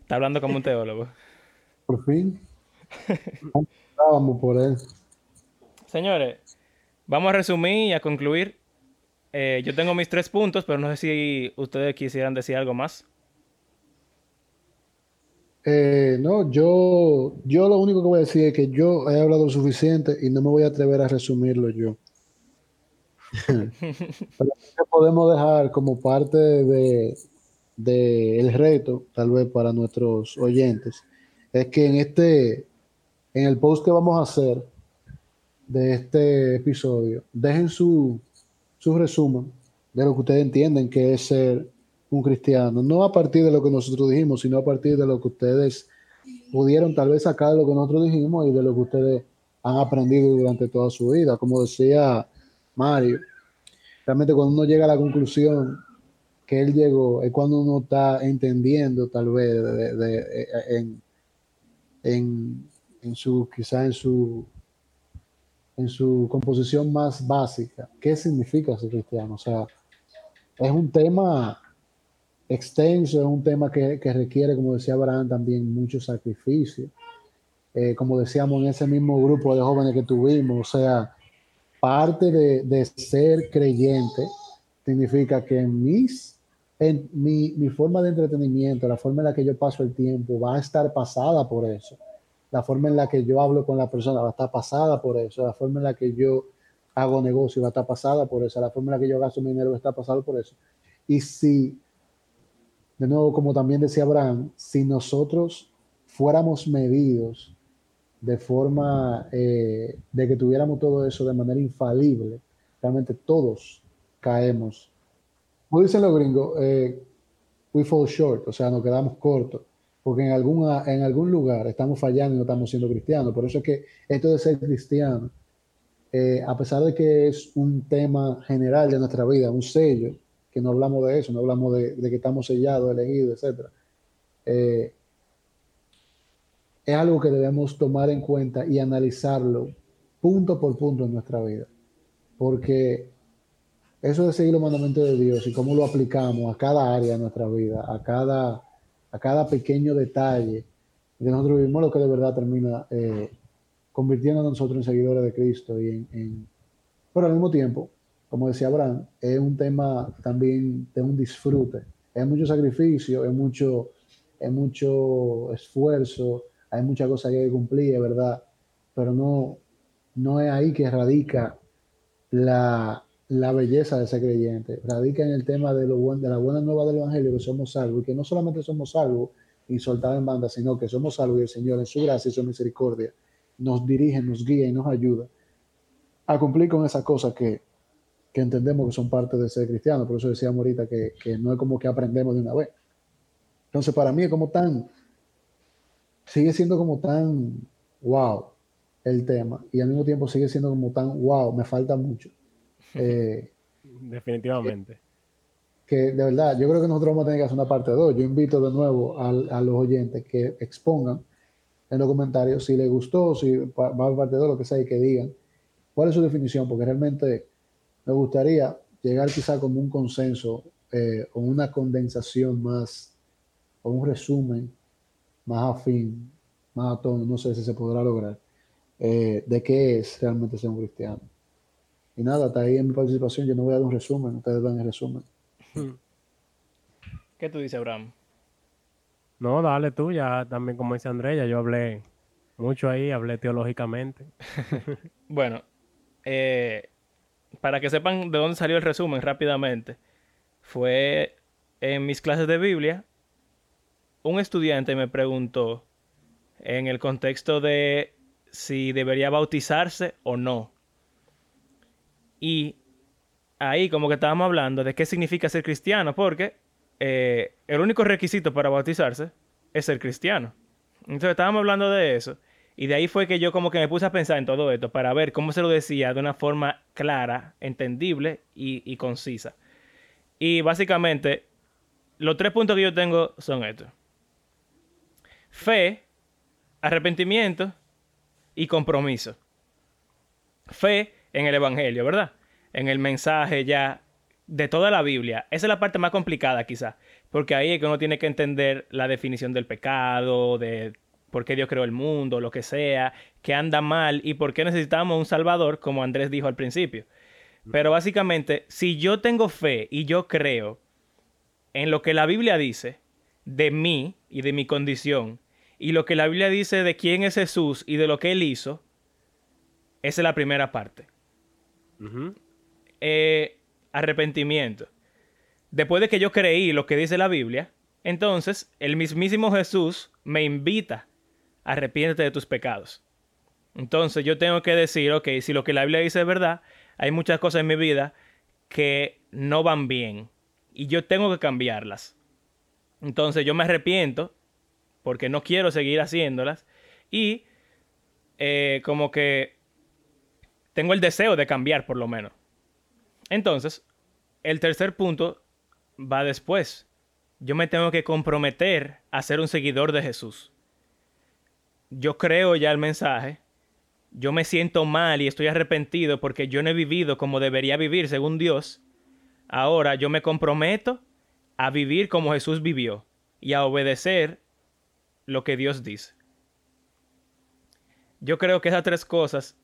Está hablando como un teólogo. Por fin. Estábamos por él. Señores, vamos a resumir y a concluir. Eh, yo tengo mis tres puntos, pero no sé si ustedes quisieran decir algo más. Eh, no, yo, yo lo único que voy a decir es que yo he hablado lo suficiente y no me voy a atrever a resumirlo yo. Pero podemos dejar como parte de, de el reto, tal vez para nuestros oyentes, es que en este, en el post que vamos a hacer de este episodio, dejen su, su resumen de lo que ustedes entienden que es ser un cristiano, no a partir de lo que nosotros dijimos, sino a partir de lo que ustedes pudieron tal vez sacar de lo que nosotros dijimos y de lo que ustedes han aprendido durante toda su vida. Como decía Mario, realmente cuando uno llega a la conclusión que él llegó, es cuando uno está entendiendo tal vez de- de- de- en, en, en su, quizá en su en su composición más básica, qué significa ser cristiano. O sea, es un tema extenso, es un tema que, que requiere, como decía Abraham, también mucho sacrificio. Eh, como decíamos en ese mismo grupo de jóvenes que tuvimos, o sea, parte de, de ser creyente significa que mis, en mi, mi forma de entretenimiento, la forma en la que yo paso el tiempo, va a estar pasada por eso. La forma en la que yo hablo con la persona va a estar pasada por eso. La forma en la que yo hago negocio va a estar pasada por eso. La forma en la que yo gasto mi dinero va a estar pasada por eso. Y si, de nuevo, como también decía Abraham, si nosotros fuéramos medidos de forma eh, de que tuviéramos todo eso de manera infalible, realmente todos caemos. Como dicen los gringos, eh, we fall short, o sea, nos quedamos cortos, porque en, alguna, en algún lugar estamos fallando y no estamos siendo cristianos. Por eso es que esto de ser cristiano, eh, a pesar de que es un tema general de nuestra vida, un sello, que no hablamos de eso, no hablamos de, de que estamos sellados, elegidos, etc. Es algo que debemos tomar en cuenta y analizarlo punto por punto en nuestra vida. Porque eso de seguir los mandamientos de Dios y cómo lo aplicamos a cada área de nuestra vida, a cada, a cada pequeño detalle de nosotros vivimos, lo que de verdad termina eh, convirtiendo a nosotros en seguidores de Cristo. Y en, en, pero al mismo tiempo, como decía Abraham, es un tema también de un disfrute. Es mucho sacrificio, es mucho, es mucho esfuerzo, hay muchas cosas que hay que cumplir, es verdad, pero no, no es ahí que radica la, la belleza de ser creyente, radica en el tema de, lo buen, de la buena nueva del Evangelio, que somos salvos, y que no solamente somos salvos y soltados en banda, sino que somos salvos y el Señor en su gracia y su misericordia nos dirige, nos guía y nos ayuda a cumplir con esas cosas que, que entendemos que son parte de ser cristiano. Por eso decíamos ahorita que, que no es como que aprendemos de una vez. Entonces, para mí es como tan, sigue siendo como tan wow el tema y al mismo tiempo sigue siendo como tan wow, me falta mucho. Eh, Definitivamente. que de verdad, yo creo que nosotros vamos a tener que hacer una parte 2. Yo invito de nuevo a, a los oyentes que expongan en los comentarios si les gustó, si va a parte 2, lo que sea, y que digan cuál es su definición, porque realmente me gustaría llegar quizá como un consenso eh, o una condensación más, o un resumen más afín, más a tono, no sé si se podrá lograr, eh, de qué es realmente ser un cristiano. Y nada, hasta ahí en mi participación yo no voy a dar un resumen, ustedes dan el resumen. ¿Qué tú dices, Abraham? No, dale tú, ya también como dice Andrea, yo hablé mucho ahí, hablé teológicamente. bueno, eh, para que sepan de dónde salió el resumen rápidamente, fue en mis clases de Biblia, un estudiante me preguntó en el contexto de si debería bautizarse o no. Y ahí como que estábamos hablando de qué significa ser cristiano, porque eh, el único requisito para bautizarse es ser cristiano. Entonces estábamos hablando de eso. Y de ahí fue que yo como que me puse a pensar en todo esto para ver cómo se lo decía de una forma clara, entendible y, concisa. Y básicamente, los tres puntos que yo tengo son estos. Fe, arrepentimiento y compromiso. Fe en el Evangelio, ¿verdad? En el mensaje ya de toda la Biblia. Esa es la parte más complicada quizá, porque ahí es que uno tiene que entender la definición del pecado, de por qué Dios creó el mundo, lo que sea, que anda mal y por qué necesitamos un Salvador, como Andrés dijo al principio. Pero básicamente, si yo tengo fe y yo creo en lo que la Biblia dice de mí y de mi condición, y lo que la Biblia dice de quién es Jesús y de lo que él hizo, esa es la primera parte. Eh, arrepentimiento. Después de que yo creí lo que dice la Biblia, entonces el mismísimo Jesús me invita, arrepiéntete de tus pecados. Entonces yo tengo que decir, ok, si lo que la Biblia dice es verdad, hay muchas cosas en mi vida que no van bien y yo tengo que cambiarlas. Entonces yo me arrepiento porque no quiero seguir haciéndolas y eh, como que tengo el deseo de cambiar por lo menos. Entonces, el tercer punto va después. Yo me tengo que comprometer a ser un seguidor de Jesús. Yo creo ya el mensaje. Yo me siento mal y estoy arrepentido porque yo no he vivido como debería vivir según Dios. Ahora yo me comprometo a vivir como Jesús vivió y a obedecer lo que Dios dice. Yo creo que esas tres cosas,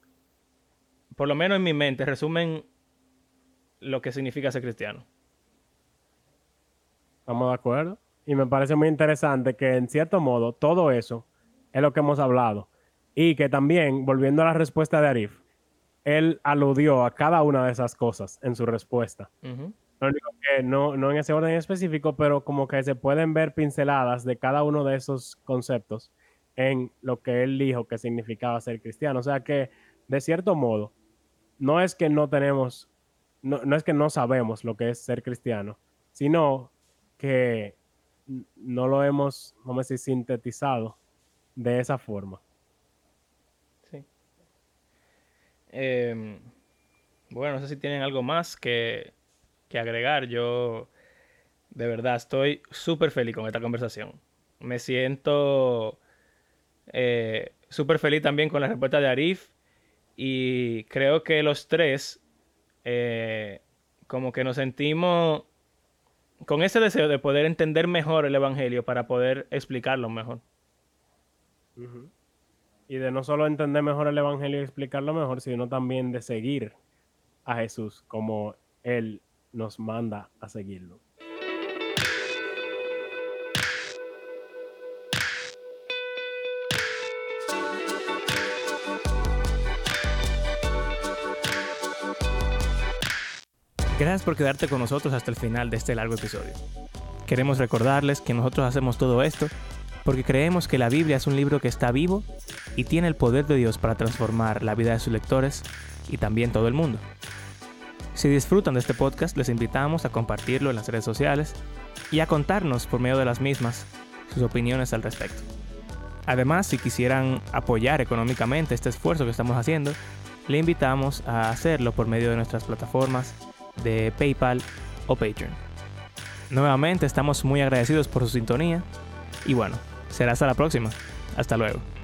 por lo menos en mi mente, resumen lo que significa ser cristiano. Estamos de acuerdo. Y me parece muy interesante que en cierto modo todo eso es lo que hemos hablado. Y que también, volviendo a la respuesta de Arif, él aludió a cada una de esas cosas en su respuesta. Lo único que no, no en ese orden específico, pero como que se pueden ver pinceladas de cada uno de esos conceptos en lo que él dijo que significaba ser cristiano. O sea que, de cierto modo, no es que no tenemos no, es que no sabemos lo que es ser cristiano, sino que no lo hemos, vamos a decir, sintetizado de esa forma. Sí. Em, bueno, no sé si tienen algo más que, agregar. Yo de verdad estoy súper feliz con esta conversación. Me siento eh, súper feliz también con la respuesta de Arif y creo que los tres eh, como que nos sentimos con ese deseo de poder entender mejor el Evangelio para poder explicarlo mejor. Y de no solo entender mejor el Evangelio y explicarlo mejor, sino también de seguir a Jesús como Él nos manda a seguirlo. Gracias por quedarte con nosotros hasta el final de este largo episodio. Queremos recordarles que nosotros hacemos todo esto porque creemos que la Biblia es un libro que está vivo y tiene el poder de Dios para transformar la vida de sus lectores y también todo el mundo. Si disfrutan de este podcast, les invitamos a compartirlo en las redes sociales y a contarnos por medio de las mismas sus opiniones al respecto. Además, si quisieran apoyar económicamente este esfuerzo que estamos haciendo, le invitamos a hacerlo por medio de nuestras plataformas de PayPal o Patreon. Nuevamente estamos muy agradecidos por su sintonía y bueno, será hasta la próxima. Hasta luego.